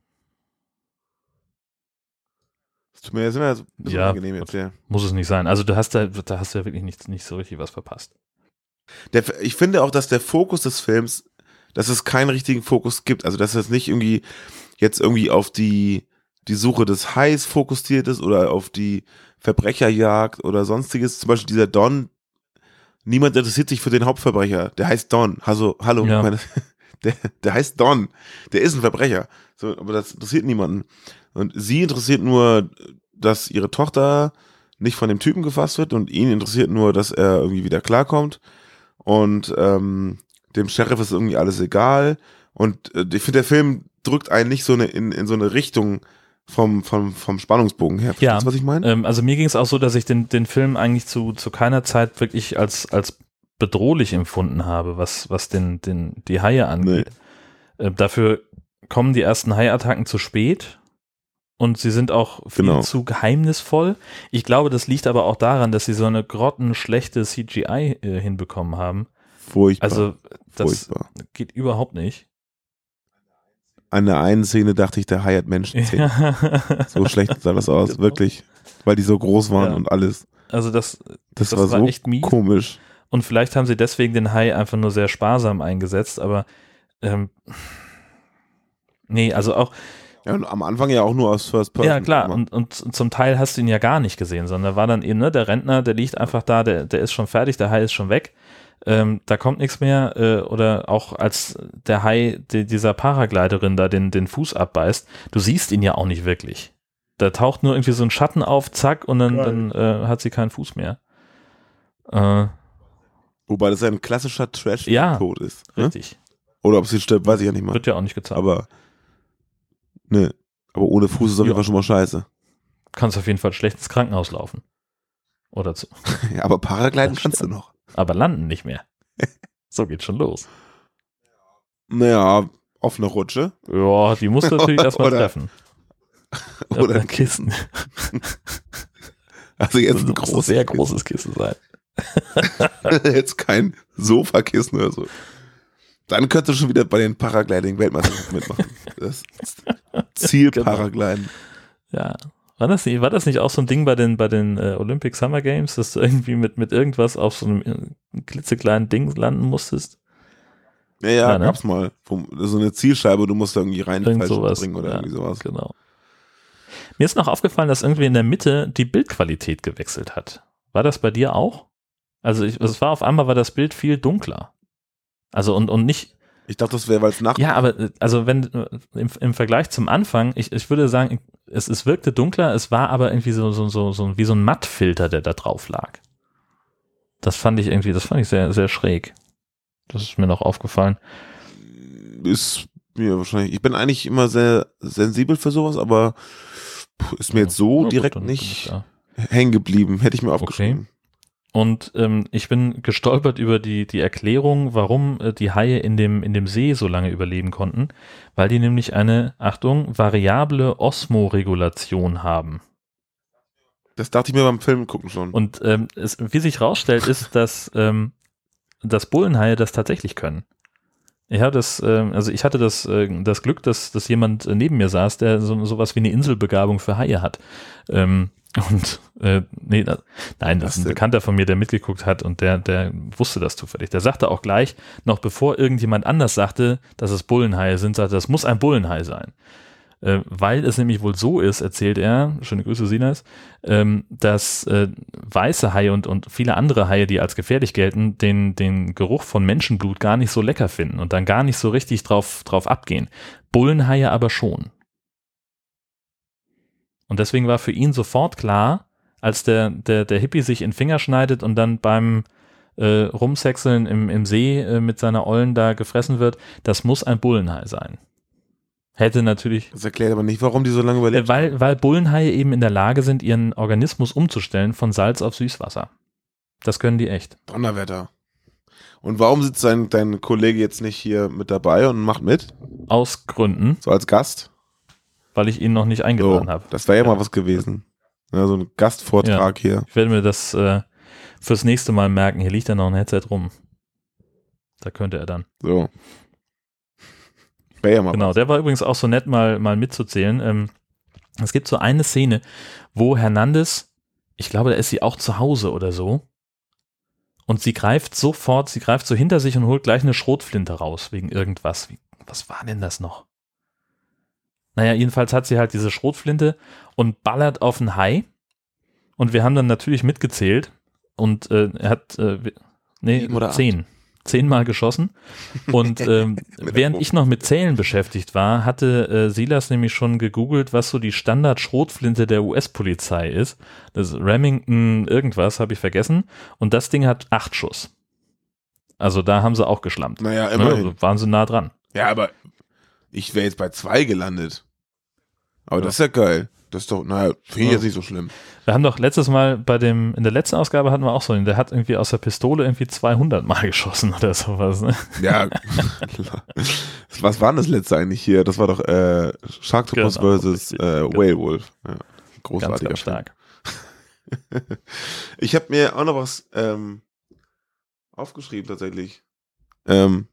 Das tut mir jetzt immer so Ja, angenehm jetzt, ja. Muss es nicht sein. Also du hast da, da hast du ja wirklich nicht, nicht so richtig was verpasst. Der, ich finde auch, dass der Fokus des Films, dass es keinen richtigen Fokus gibt. Also, dass es nicht irgendwie jetzt irgendwie auf die, die Suche des Hais fokussiert ist oder auf die Verbrecherjagd oder sonstiges. Zum Beispiel dieser Don. Niemand interessiert sich für den Hauptverbrecher. Der heißt Don. Also, hallo, Ja. meine, der, der heißt Don. Der ist ein Verbrecher. So, aber das interessiert niemanden. Und sie interessiert nur, dass ihre Tochter nicht von dem Typen gefasst wird und ihn interessiert nur, dass er irgendwie wieder klarkommt. Und ähm, dem Sheriff ist irgendwie alles egal. Und äh, ich finde, der Film drückt einen nicht so eine, in, in so eine Richtung vom, vom, vom Spannungsbogen her. Ja. Verstehst du, was ich meine? Ähm, also mir ging es auch so, dass ich den, den Film eigentlich zu, zu keiner Zeit wirklich als, als bedrohlich empfunden habe, was, was den, den, die Haie angeht. Äh, dafür kommen die ersten Haiattacken zu spät und sie sind auch viel Genau. zu geheimnisvoll. Ich glaube, das liegt aber auch daran, dass sie so eine grottenschlechte CGI äh, hinbekommen haben. Furchtbar. Also das furchtbar. geht überhaupt nicht. An der einen Szene dachte ich, der Hai hat Menschen. So schlecht sah das aus, Genau. wirklich. Weil die so groß waren Ja. und alles. Also das, Das, Das war, war so echt mies. komisch. Und vielleicht haben sie deswegen den Hai einfach nur sehr sparsam eingesetzt, aber ähm, nee, also auch, Ja, und am Anfang ja auch nur aus First Person. ja klar, immer. und, und zum Teil hast du ihn ja gar nicht gesehen, sondern war dann eben, ne, der Rentner, der liegt einfach da, der, der ist schon fertig, der Hai ist schon weg, ähm, da kommt nichts mehr, äh, oder auch als der Hai die, dieser Paragleiterin da den, den Fuß abbeißt, du siehst ihn ja auch nicht wirklich. Da taucht nur irgendwie so ein Schatten auf, zack, und dann, dann äh, hat sie keinen Fuß mehr. Äh, Wobei das ein klassischer Trash-Tod Ja, ist. Ne? richtig. Oder ob sie stirbt, weiß ich ja nicht mal. Wird ja auch nicht gezeigt. Aber, ne. Aber ohne Fuß ist auf Ja. jeden Fall schon mal scheiße. kannst auf jeden Fall schlecht ins Krankenhaus laufen. Oder zu, Ja, aber Paragliden kannst du noch. Aber landen nicht mehr. So geht schon los. Naja, auf einer Rutsche. Ja, die musst du natürlich erstmal treffen. Oder ein Kissen. Also jetzt ein muss ein großes, sehr großes Kissen sein. jetzt kein Sofakissen oder so. Dann könntest du schon wieder bei den Paragliding-Weltmeisterschaften mitmachen. Das Ziel Genau. Paragliden. Ja. War das, nicht, war das nicht auch so ein Ding bei den, bei den äh, Olympic Summer Games, dass du irgendwie mit, mit irgendwas auf so einem äh, klitzekleinen Ding landen musstest? Ja, ja, Ja, ne? gab's mal. Wo- So eine Zielscheibe, du musst da irgendwie rein Irgend falsch sowas. bringen oder ja, irgendwie sowas. Genau. Mir ist noch aufgefallen, dass irgendwie in der Mitte die Bildqualität gewechselt hat. War das bei dir auch? Also ich, es war auf einmal war das Bild viel dunkler. Also und, und nicht, Ich dachte, das wäre, weil es Nacht ja, aber äh, also wenn äh, im, im Vergleich zum Anfang, ich, ich würde sagen, es, es wirkte dunkler, es war aber irgendwie so, so, so, so wie so ein Mattfilter, der da drauf lag. Das fand ich irgendwie, das fand ich sehr, sehr schräg. Das ist mir noch aufgefallen. ist mir wahrscheinlich, ich bin eigentlich immer sehr sensibel für sowas, aber ist mir jetzt so gut, direkt ich nicht hängen geblieben. Hätte ich mir aufgeschrieben. Und ähm, ich bin gestolpert über die, die Erklärung, warum äh, die Haie in dem, in dem See so lange überleben konnten, weil die nämlich eine, Achtung, variable Osmoregulation haben. Das dachte ich mir beim Film gucken schon. Und ähm, es, wie sich rausstellt, ist, dass, ähm, dass Bullenhaie das tatsächlich können. Ich hatte das, äh, also ich hatte das, äh, das Glück, dass, dass jemand neben mir saß, der so sowas wie eine Inselbegabung für Haie hat. Ähm, und äh, nee, da, nein, das ist ein Bekannter von mir, der mitgeguckt hat und der, der wusste das zufällig. Der sagte auch gleich, noch bevor irgendjemand anders sagte, dass es Bullenhaie sind, sagte, das muss ein Bullenhai sein. Äh, weil es nämlich wohl so ist, erzählt er, schöne Grüße Sinas, ähm, dass äh, weiße Haie und, und viele andere Haie, die als gefährlich gelten, den, den Geruch von Menschenblut gar nicht so lecker finden und dann gar nicht so richtig drauf, drauf abgehen. Bullenhaie aber schon. Und deswegen war für ihn sofort klar, als der, der, der Hippie sich in Finger schneidet und dann beim äh, Rumsechseln im, im See äh, mit seiner Ollen da gefressen wird, das muss ein Bullenhai sein. Hätte natürlich. Das erklärt aber nicht, warum die so lange überlebt. Äh, weil, weil Bullenhaie eben in der Lage sind, ihren Organismus umzustellen von Salz auf Süßwasser. Das können die echt. Donnerwetter. Und warum sitzt dein, dein Kollege jetzt nicht hier mit dabei und macht mit? Aus Gründen. So als Gast? Weil ich ihn noch nicht eingeladen so, habe. Das wäre ja, ja, mal was gewesen. Ja, so ein Gastvortrag ja. hier. Ich werde mir das äh, fürs nächste Mal merken. Hier liegt ja noch ein Headset rum. Da könnte er dann. So. Wäre ja mal genau, was. der war übrigens auch so nett, mal, mal mitzuzählen. Ähm, es gibt so eine Szene, wo Hernandez, ich glaube, da ist sie auch zu Hause oder so, und sie greift sofort, sie greift so hinter sich und holt gleich eine Schrotflinte raus, wegen irgendwas. Wie, was war denn das noch? Naja, jedenfalls hat sie halt diese Schrotflinte und ballert auf einen Hai. Und wir haben dann natürlich mitgezählt. Und äh, er hat, äh, nee, zehn. Zehnmal geschossen. Und ähm, während ich noch mit Zählen beschäftigt war, hatte äh, Silas nämlich schon gegoogelt, was so die Standard-Schrotflinte der US-Polizei ist. Das Remington irgendwas, habe ich vergessen. Und das Ding hat acht Schuss. Also da haben sie auch geschlampt. Naja, immerhin. Ne, waren sie nah dran. Ja, aber ich wäre jetzt bei zwei gelandet. Aber ja. das ist ja geil. Das ist doch, naja, finde ich jetzt nicht so schlimm. Wir haben doch letztes Mal bei dem, in der letzten Ausgabe hatten wir auch so einen, der hat irgendwie aus der Pistole irgendwie 200 Mal geschossen oder sowas. Ne? Ja, was war das letzte eigentlich hier? Das war doch äh, Sharktopus genau, versus äh, Whale Wolf. Ja, großartiger ganz, ganz stark. ich habe mir auch noch was ähm, aufgeschrieben tatsächlich. Ähm,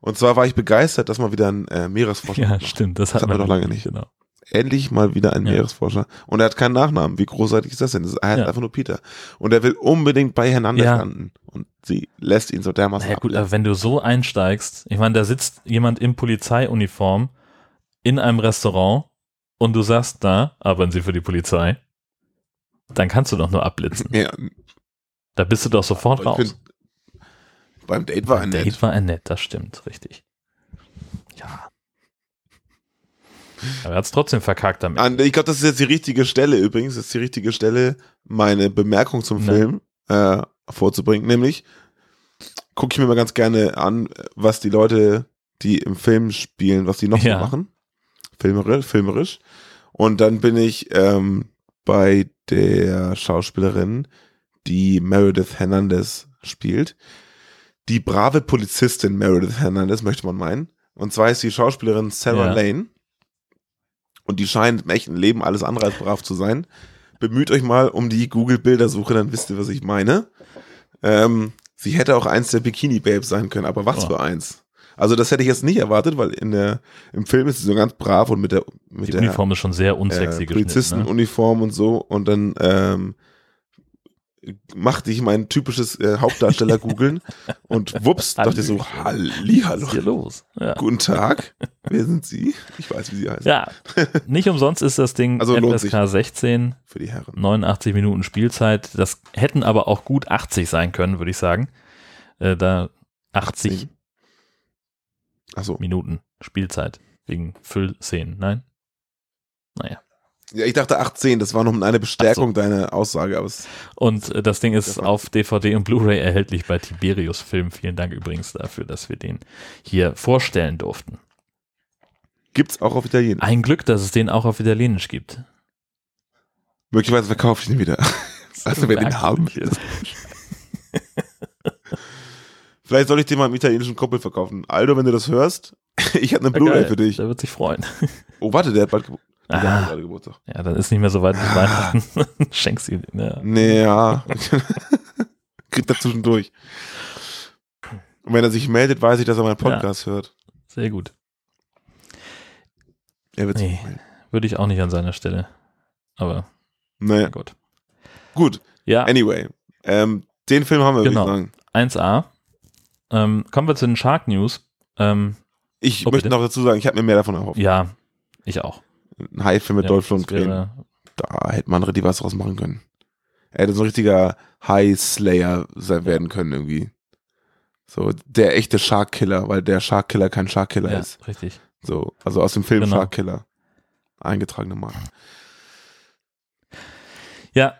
und zwar war ich begeistert, dass man wieder ein äh, Meeresforscher Ja, stimmt, das, hatten wir doch lange nicht. Genau endlich mal wieder ein ja. Meeresforscher. Und er hat keinen Nachnamen. Wie großartig ist das denn? er heißt ja. einfach nur Peter. Und er will unbedingt bei Hernandez ja. landen. Und sie lässt ihn so dermaßen Ja gut, aber wenn du so einsteigst, ich meine, da sitzt jemand in Polizeiuniform in einem Restaurant und du sagst da, arbeiten sie für die Polizei, dann kannst du doch nur abblitzen. Ja. Da bist du doch sofort raus. Bin, beim Date war er nett. Date war er nett, das stimmt, richtig. Ja. Aber er hat es trotzdem verkackt damit. Ich glaube, das ist jetzt die richtige Stelle übrigens. Das ist die richtige Stelle, meine Bemerkung zum. Film äh, vorzubringen. Nämlich gucke ich mir mal ganz gerne an, was die Leute, die im Film spielen, was die noch ja. so machen. Filmerisch, filmerisch. Und dann bin ich ähm, bei der Schauspielerin, die Meredith Hernandez spielt. Die brave Polizistin Meredith Hernandez, möchte man meinen. Und zwar ist die Schauspielerin Sarah ja. Lane. Und die scheint im echten Leben alles andere als brav zu sein. Bemüht euch mal um die Google-Bildersuche, dann wisst ihr, was ich meine. Ähm, sie hätte auch eins der Bikini-Babes sein können, aber was oh. für eins? Also das hätte ich jetzt nicht erwartet, weil in der im Film ist sie so ganz brav und mit der mit die der Uniform ist schon sehr unsexy äh, Polizistenuniform ne? und so und dann ähm, machte ich mein typisches äh, Hauptdarsteller googeln und wups, dachte ich so, Halli, hallo. Was ist hier los? Ja. Guten Tag. Wer sind Sie? Ich weiß, wie Sie heißen. Ja, nicht umsonst ist das Ding also FSK 16. Für die Herren. 89 Minuten Spielzeit. Das hätten aber auch gut 80 sein können, würde ich sagen. Äh, da 80 Ach so. Minuten Spielzeit wegen Füllszenen. Nein? Naja. Ja, ich dachte 18, das war noch eine Bestärkung so. deiner Aussage. Aber und äh, das Ding ist auf DVD und Blu-ray erhältlich bei Tiberius Film. Vielen Dank übrigens dafür, dass wir den hier vorstellen durften. Gibt's auch auf Italienisch? Ein Glück, dass es den auch auf Italienisch gibt. Möglicherweise verkaufe ich ihn wieder. Weißt du, wer den haben will? Vielleicht soll ich dir mal einen italienischen Kumpel verkaufen. Aldo, wenn du das hörst, ich habe eine Blu-ray für dich. Der wird sich freuen. Oh, warte, der hat bald Geburtstag. Der Ah. gerade Geburtstag. Ja, dann ist nicht mehr so weit bis Ah. Weihnachten. Schenkst ihm. Ja. Nee, ja. Kriegt er zwischendurch. Und wenn er sich meldet, weiß ich, dass er meinen Podcast hört. Sehr gut. Er wird Nee. Würde ich auch nicht an seiner Stelle. Aber Naja, na gut. gut. Ja, Anyway, ähm, den Film haben wir, Genau. würde ich sagen. 1a. Ähm, kommen wir zu den Shark News. Ähm, Ich Oh, möchte bitte. noch dazu sagen, ich habe mir mehr davon erhofft. ja, ich auch. Ein Haifilm mit ja, Dolph das Lundgren. wäre- Da hätte man richtig was draus machen können. Er hätte so ein richtiger High-Slayer sein werden können irgendwie. So, der echte Shark-Killer, weil der Shark-Killer kein Shark-Killer Ja, ist. richtig. So, also aus dem Film Genau. Shark-Killer. Eingetragene Marke. Ja,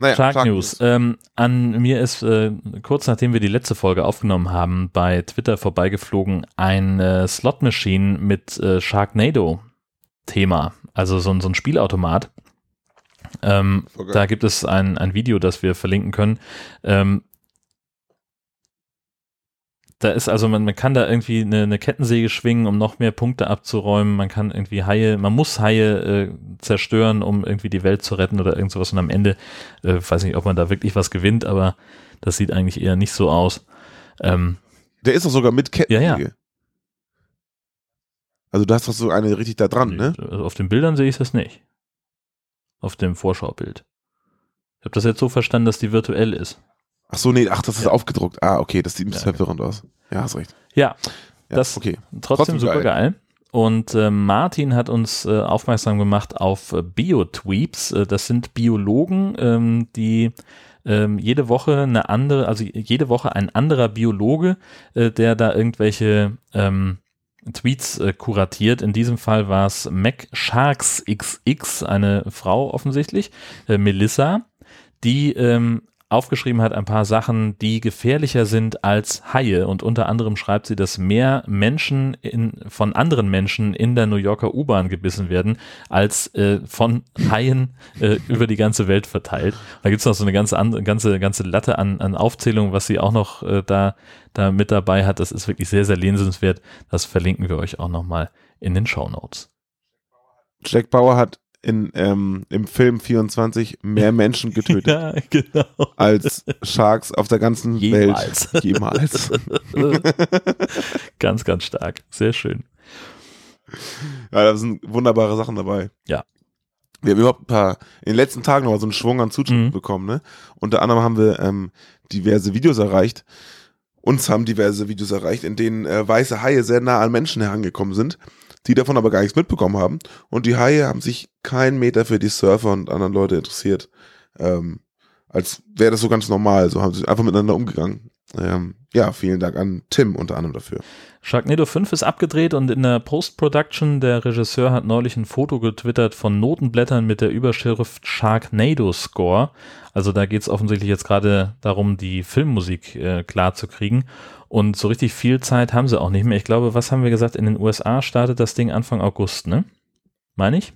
Naja, Shark, News. Ähm, an mir ist äh, kurz nachdem wir die letzte Folge aufgenommen haben, bei Twitter vorbeigeflogen ein äh, Slot Machine mit äh, Sharknado-Thema, also so, ein- so ein Spielautomat. Ähm, da gibt es ein, ein Video, das wir verlinken können. Ähm, da ist also, man, man kann da irgendwie eine, eine Kettensäge schwingen, um noch mehr Punkte abzuräumen. Man kann irgendwie Haie, man muss Haie äh, zerstören, um irgendwie die Welt zu retten oder irgend sowas. Und am Ende, äh, weiß nicht, ob man da wirklich was gewinnt, aber das sieht eigentlich eher nicht so aus. Ähm, Der ist doch sogar mit Kettensäge. Ja, ja. Also du hast doch so eine richtig da dran, ne? also Auf den Bildern sehe ich das nicht. Auf dem Vorschaubild. Ich habe das jetzt so verstanden, dass die virtuell ist. Ach so, nee, ach, das ist Ja. aufgedruckt. Ah, okay, das sieht ein bisschen Ja, verwirrend aus. Ja, hast recht. Ja, Ja, Das- okay. Trotzdem, Trotzdem super geil. geil. Und äh, Martin hat uns äh, aufmerksam gemacht auf äh, Biotweeps. Äh, das sind Biologen, ähm, die ähm, jede Woche eine andere, also jede Woche ein anderer Biologe, äh, der da irgendwelche ähm, Tweets äh, kuratiert. In diesem Fall war es Mac Sharks XX, eine Frau offensichtlich, äh, Melissa, die ähm, aufgeschrieben hat ein paar Sachen, die gefährlicher sind als Haie. Und unter anderem schreibt sie, dass mehr Menschen in, von anderen Menschen in der New Yorker U-Bahn gebissen werden, als äh, von Haien äh, über die ganze Welt verteilt. Da gibt's noch so eine ganze, ganze, ganze Latte an, an Aufzählungen, was sie auch noch äh, da, da mit dabei hat. Das ist wirklich sehr, sehr lesenswert. Das verlinken wir euch auch nochmal in den Show Notes. Jack Bauer hat in, ähm, im Film 24 mehr Menschen getötet Ja, genau. als Sharks auf der ganzen Jemals. Welt. Jemals. ganz, ganz stark. Sehr schön. Ja, da sind wunderbare Sachen dabei. Ja. Wir haben überhaupt ein paar, in den letzten Tagen noch mal so einen Schwung an Zuschriften Mhm. bekommen, ne? Unter anderem haben wir ähm, diverse Videos erreicht. Uns haben diverse Videos erreicht, in denen äh, weiße Haie sehr nah an Menschen herangekommen sind, die davon aber gar nichts mitbekommen haben. Und die Haie haben sich keinen Meter für die Surfer und anderen Leute interessiert. Ähm, als wäre das so ganz normal. So haben sie einfach miteinander umgegangen. Ähm, ja, vielen Dank an Tim unter anderem dafür. Sharknado 5 ist abgedreht und in der Post-Production, der Regisseur hat neulich ein Foto getwittert von Notenblättern mit der Überschrift Sharknado Score. Also da geht es offensichtlich jetzt gerade darum, die Filmmusik äh, klar zu kriegen. Und so richtig viel Zeit haben sie auch nicht mehr. Ich glaube, was haben wir gesagt? In den USA startet das Ding Anfang August, ne? Meine ich?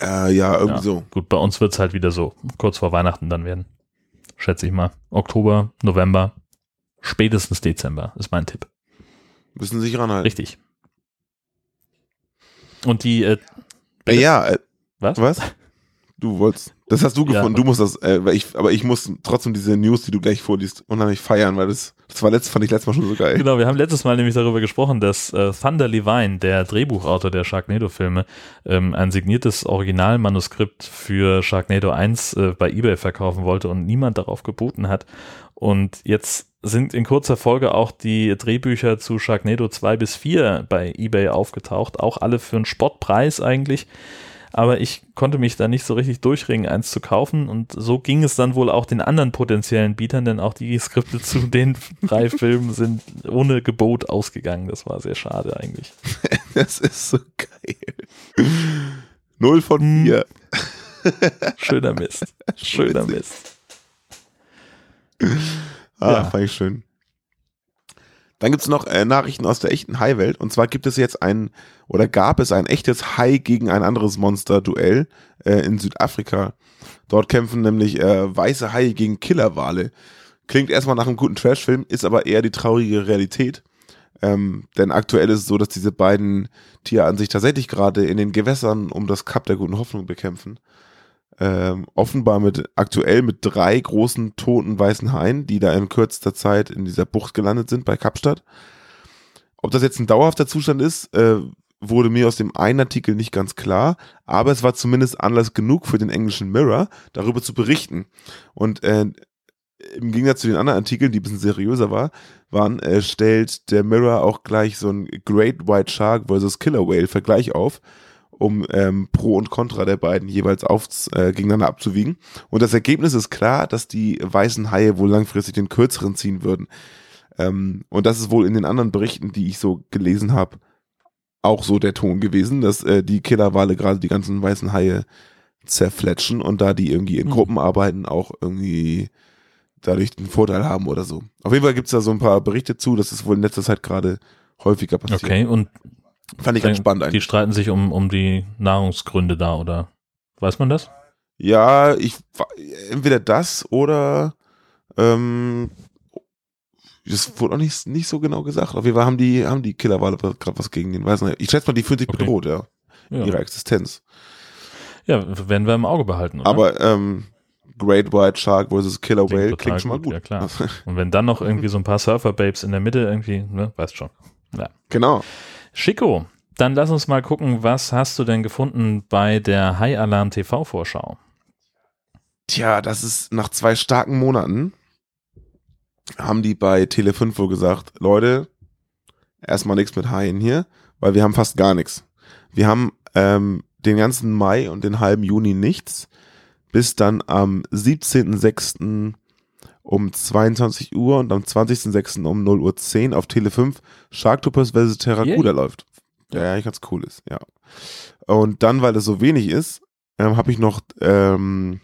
Äh, ja, irgendwie Ja. so. Gut, bei uns wird es halt wieder so kurz vor Weihnachten dann werden. Schätze ich mal. Oktober, November, spätestens Dezember ist mein Tipp. Müssen sich ranhalten. Richtig. Und die, äh, Äh, ja, äh, was? was? Du wolltest. Das hast du Ja. gefunden. Du musst das, äh, ich, aber ich muss trotzdem diese News, die du gleich vorliest, unheimlich feiern, weil das, das war letzt, fand ich letztes Mal schon so geil. Genau, wir haben letztes Mal nämlich darüber gesprochen, dass äh, Thunder Levine, der Drehbuchautor der Sharknado-Filme, ähm, ein signiertes Originalmanuskript für Sharknado 1 äh, bei eBay verkaufen wollte und niemand darauf geboten hat. Und jetzt sind in kurzer Folge auch die Drehbücher zu Sharknado 2 bis 4 bei eBay aufgetaucht, auch alle für einen Spottpreis eigentlich. Aber ich konnte mich da nicht so richtig durchringen, eins zu kaufen. Und so ging es dann wohl auch den anderen potenziellen Bietern, denn auch die Skripte zu den drei Filmen sind ohne Gebot ausgegangen. Das war sehr schade eigentlich. Das ist so geil. Null von Hm. vier. Schöner Mist. Schöner. Mist. Ah, Ja. fand ich schön. Dann gibt es noch äh, Nachrichten aus der echten Hai-Welt. Und zwar gibt es jetzt ein, oder gab es ein echtes Hai gegen ein anderes Monster-Duell äh, in Südafrika. Dort kämpfen nämlich äh, weiße Haie gegen Killerwale. Klingt erstmal nach einem guten Trash-Film, ist aber eher die traurige Realität. Ähm, denn aktuell ist es so, dass diese beiden Tiere an sich tatsächlich gerade in den Gewässern um das Kap der guten Hoffnung bekämpfen. Ähm, offenbar mit aktuell mit drei großen toten weißen Haien, die da in kürzester Zeit in dieser Bucht gelandet sind bei Kapstadt. Ob das jetzt ein dauerhafter Zustand ist, äh, wurde mir aus dem einen Artikel nicht ganz klar, aber es war zumindest Anlass genug für den englischen Mirror, darüber zu berichten. Und äh, im Gegensatz zu den anderen Artikeln, die ein bisschen seriöser war, waren, äh, stellt der Mirror auch gleich so ein Great White Shark versus Killer Whale Vergleich auf, um ähm, Pro und Contra der beiden jeweils auf, äh, gegeneinander abzuwiegen. Und das Ergebnis ist klar, dass die weißen Haie wohl langfristig den kürzeren ziehen würden. Ähm, und das ist wohl in den anderen Berichten, die ich so gelesen habe, auch so der Ton gewesen, dass äh, die Killerwale gerade die ganzen weißen Haie zerfletschen und da die irgendwie in Mhm. Gruppen arbeiten, auch irgendwie dadurch einen Vorteil haben oder so. Auf jeden Fall gibt es da so ein paar Berichte zu, dass es wohl in letzter Zeit gerade häufiger passiert. Okay, und Fand ich ganz spannend die eigentlich. streiten sich um, um die Nahrungsgründe da, oder weiß man das? Ja, ich entweder das oder ähm, das wurde auch nicht, nicht so genau gesagt. Auf jeden Fall haben die, haben die Killerwale gerade was gegen den Weißen. Ich schätze mal, die fühlen sich Okay. bedroht, ja. Ja, Ihre Existenz. ja werden wir im Auge behalten, oder? Aber ähm, Great White Shark versus Killer Klingt Whale klingt schon mal gut, gut. ja, klar. Und wenn dann noch irgendwie so ein paar Surfer-Babes in der Mitte irgendwie, ne, weißt schon. Ja. genau. Schicko, dann lass uns mal gucken, was hast du denn gefunden bei der High Alarm TV Vorschau? Tja, das ist nach zwei starken Monaten haben die bei Tele5 wohl gesagt, Leute, erstmal nichts mit Haien hier, weil wir haben fast gar nichts. Wir haben ähm, den ganzen Mai und den halben Juni nichts, bis dann am 17.06. um 22 Uhr und am 20.06. um 0 Uhr 10 auf Tele5 Sharktopus vs. Terracuda Yay. läuft. Ja, ja, ganz cool ist, ja. Und dann, weil es so wenig ist, ähm, habe ich noch ähm,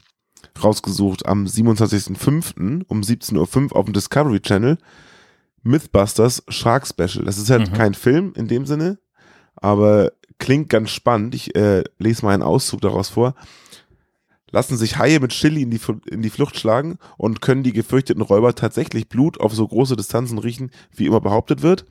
rausgesucht am 27.05. um 17.05 Uhr auf dem Discovery Channel Mythbusters Shark Special. Das ist halt Mhm. kein Film in dem Sinne, aber klingt ganz spannend. Ich äh, lese mal einen Auszug daraus vor. Lassen sich Haie mit Chili in die, in die Flucht schlagen und können die gefürchteten Räuber tatsächlich Blut auf so große Distanzen riechen, wie immer behauptet wird?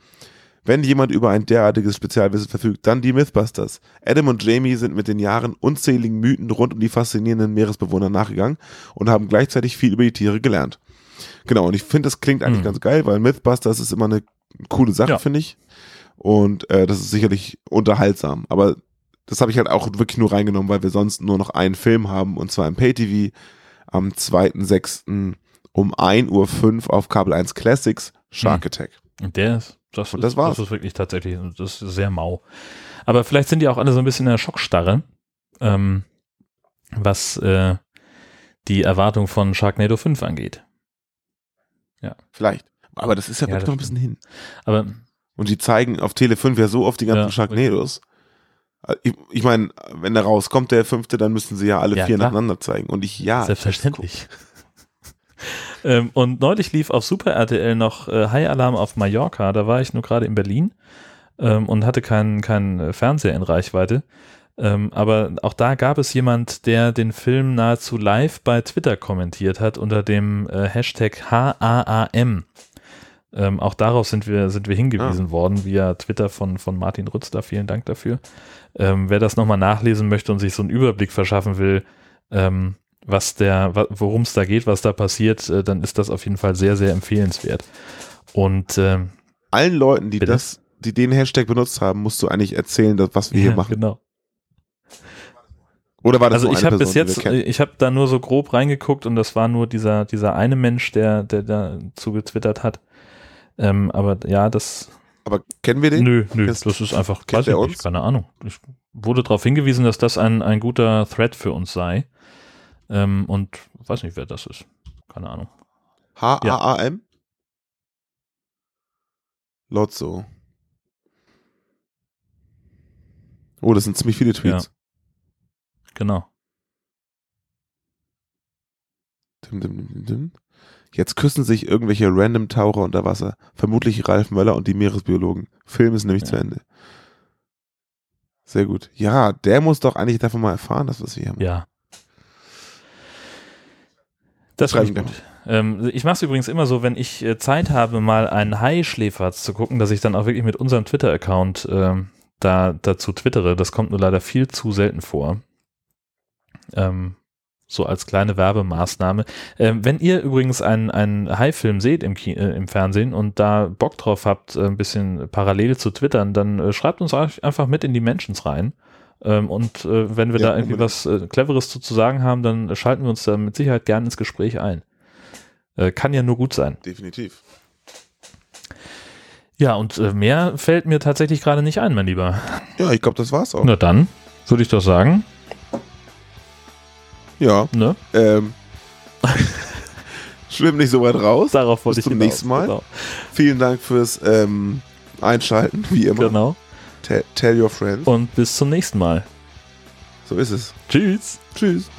Wenn jemand über ein derartiges Spezialwissen verfügt, dann die Mythbusters. Adam und Jamie sind mit den Jahren unzähligen Mythen rund um die faszinierenden Meeresbewohner nachgegangen und haben gleichzeitig viel über die Tiere gelernt. Genau, und ich finde, das klingt eigentlich Mhm. ganz geil, weil Mythbusters ist immer eine coole Sache, Ja. finde ich. Und äh, das ist sicherlich unterhaltsam. Aber das habe ich halt auch wirklich nur reingenommen, weil wir sonst nur noch einen Film haben, und zwar im Pay-TV am 2.6. um 1.05 Uhr auf Kabel 1 Classics Shark Hm. Attack. Und der ist, das, Und das ist, war's. das ist wirklich tatsächlich, das ist sehr mau. Aber vielleicht sind die auch alle so ein bisschen in der Schockstarre, ähm, was äh, die Erwartung von Sharknado 5 angeht. Vielleicht. Aber das ist ja, Ja, wirklich noch ein bisschen hin. Aber Und die zeigen auf Tele 5 ja so oft die ganzen Ja, Sharknados. Ich, ich meine, wenn der rauskommt, der fünfte, dann müssen sie ja alle Ja, vier klar. nacheinander zeigen. Und ich, ja. Selbstverständlich. ähm, und neulich lief auf Super RTL noch äh, High Alarm auf Mallorca. Da war ich nur gerade in Berlin ähm, und hatte keinen keinen äh, Fernseher in Reichweite. Ähm, aber auch da gab es jemand, der den Film nahezu live bei Twitter kommentiert hat unter dem äh, Hashtag HAAM. Ähm, auch darauf sind wir, sind wir hingewiesen worden via Twitter von, von Martin Rützler. Vielen Dank dafür. Ähm, wer das nochmal nachlesen möchte und sich so einen Überblick verschaffen will, ähm, was der, worum es da geht, was da passiert, äh, dann ist das auf jeden Fall sehr, sehr empfehlenswert. Und ähm, Allen Leuten, die Bitte? das, die den Hashtag benutzt haben, musst du eigentlich erzählen, dass, was wir hier ja, machen. genau. Oder war das Also ich habe bis jetzt, ich habe da nur so grob reingeguckt und das war nur dieser, dieser eine Mensch, der, der dazu getwittert hat. Ähm, aber ja, das, Aber kennen wir den? nö, nö, Kennst- das ist einfach, weiß ich nicht, keine Ahnung. Ich wurde darauf hingewiesen, dass das ein, ein guter Thread für uns sei. Ähm, und weiß nicht, wer das ist. Keine Ahnung. H-A-A-M? Lotso. Oh, das sind ziemlich viele Tweets. Genau. Dim, dim, dim, dim, dim. Jetzt küssen sich irgendwelche random Taucher unter Wasser. Vermutlich Ralf Möller und die Meeresbiologen. Film ist nämlich Ja. zu Ende. Sehr gut. Ja, der muss doch eigentlich davon mal erfahren, dass wir es hier haben. Ja. Das ich gut. Ähm, ich mache es übrigens immer so, wenn ich äh, Zeit habe, mal einen Hai-Schläferz zu gucken, dass ich dann auch wirklich mit unserem Twitter-Account ähm, da dazu twittere. Das kommt nur leider viel zu selten vor. Ähm, so als kleine Werbemaßnahme. Ähm, wenn ihr übrigens einen, einen Hai-Film seht im, Ki äh, im Fernsehen und da Bock drauf habt, äh, ein bisschen parallel zu twittern, dann äh, schreibt uns einfach mit in die Mentions rein. Ähm, und äh, wenn wir Ja, da irgendwie unbedingt. was äh, Cleveres zu, zu sagen haben, dann schalten wir uns da mit Sicherheit gerne ins Gespräch ein. Äh, kann ja nur gut sein. Definitiv. Ja, und mehr fällt mir tatsächlich gerade nicht ein, mein Lieber. Ja, ich glaube, das war's auch. Na dann, würde ich doch sagen, Ja. ne? Ähm. Schwimm nicht so weit raus. Darauf wollte Bis ich zum hinaus. nächsten Mal. Genau. Vielen Dank fürs ähm, Einschalten, wie immer. genau. Te- Tell your friends. Und bis zum nächsten Mal. So ist es. Tschüss. Tschüss.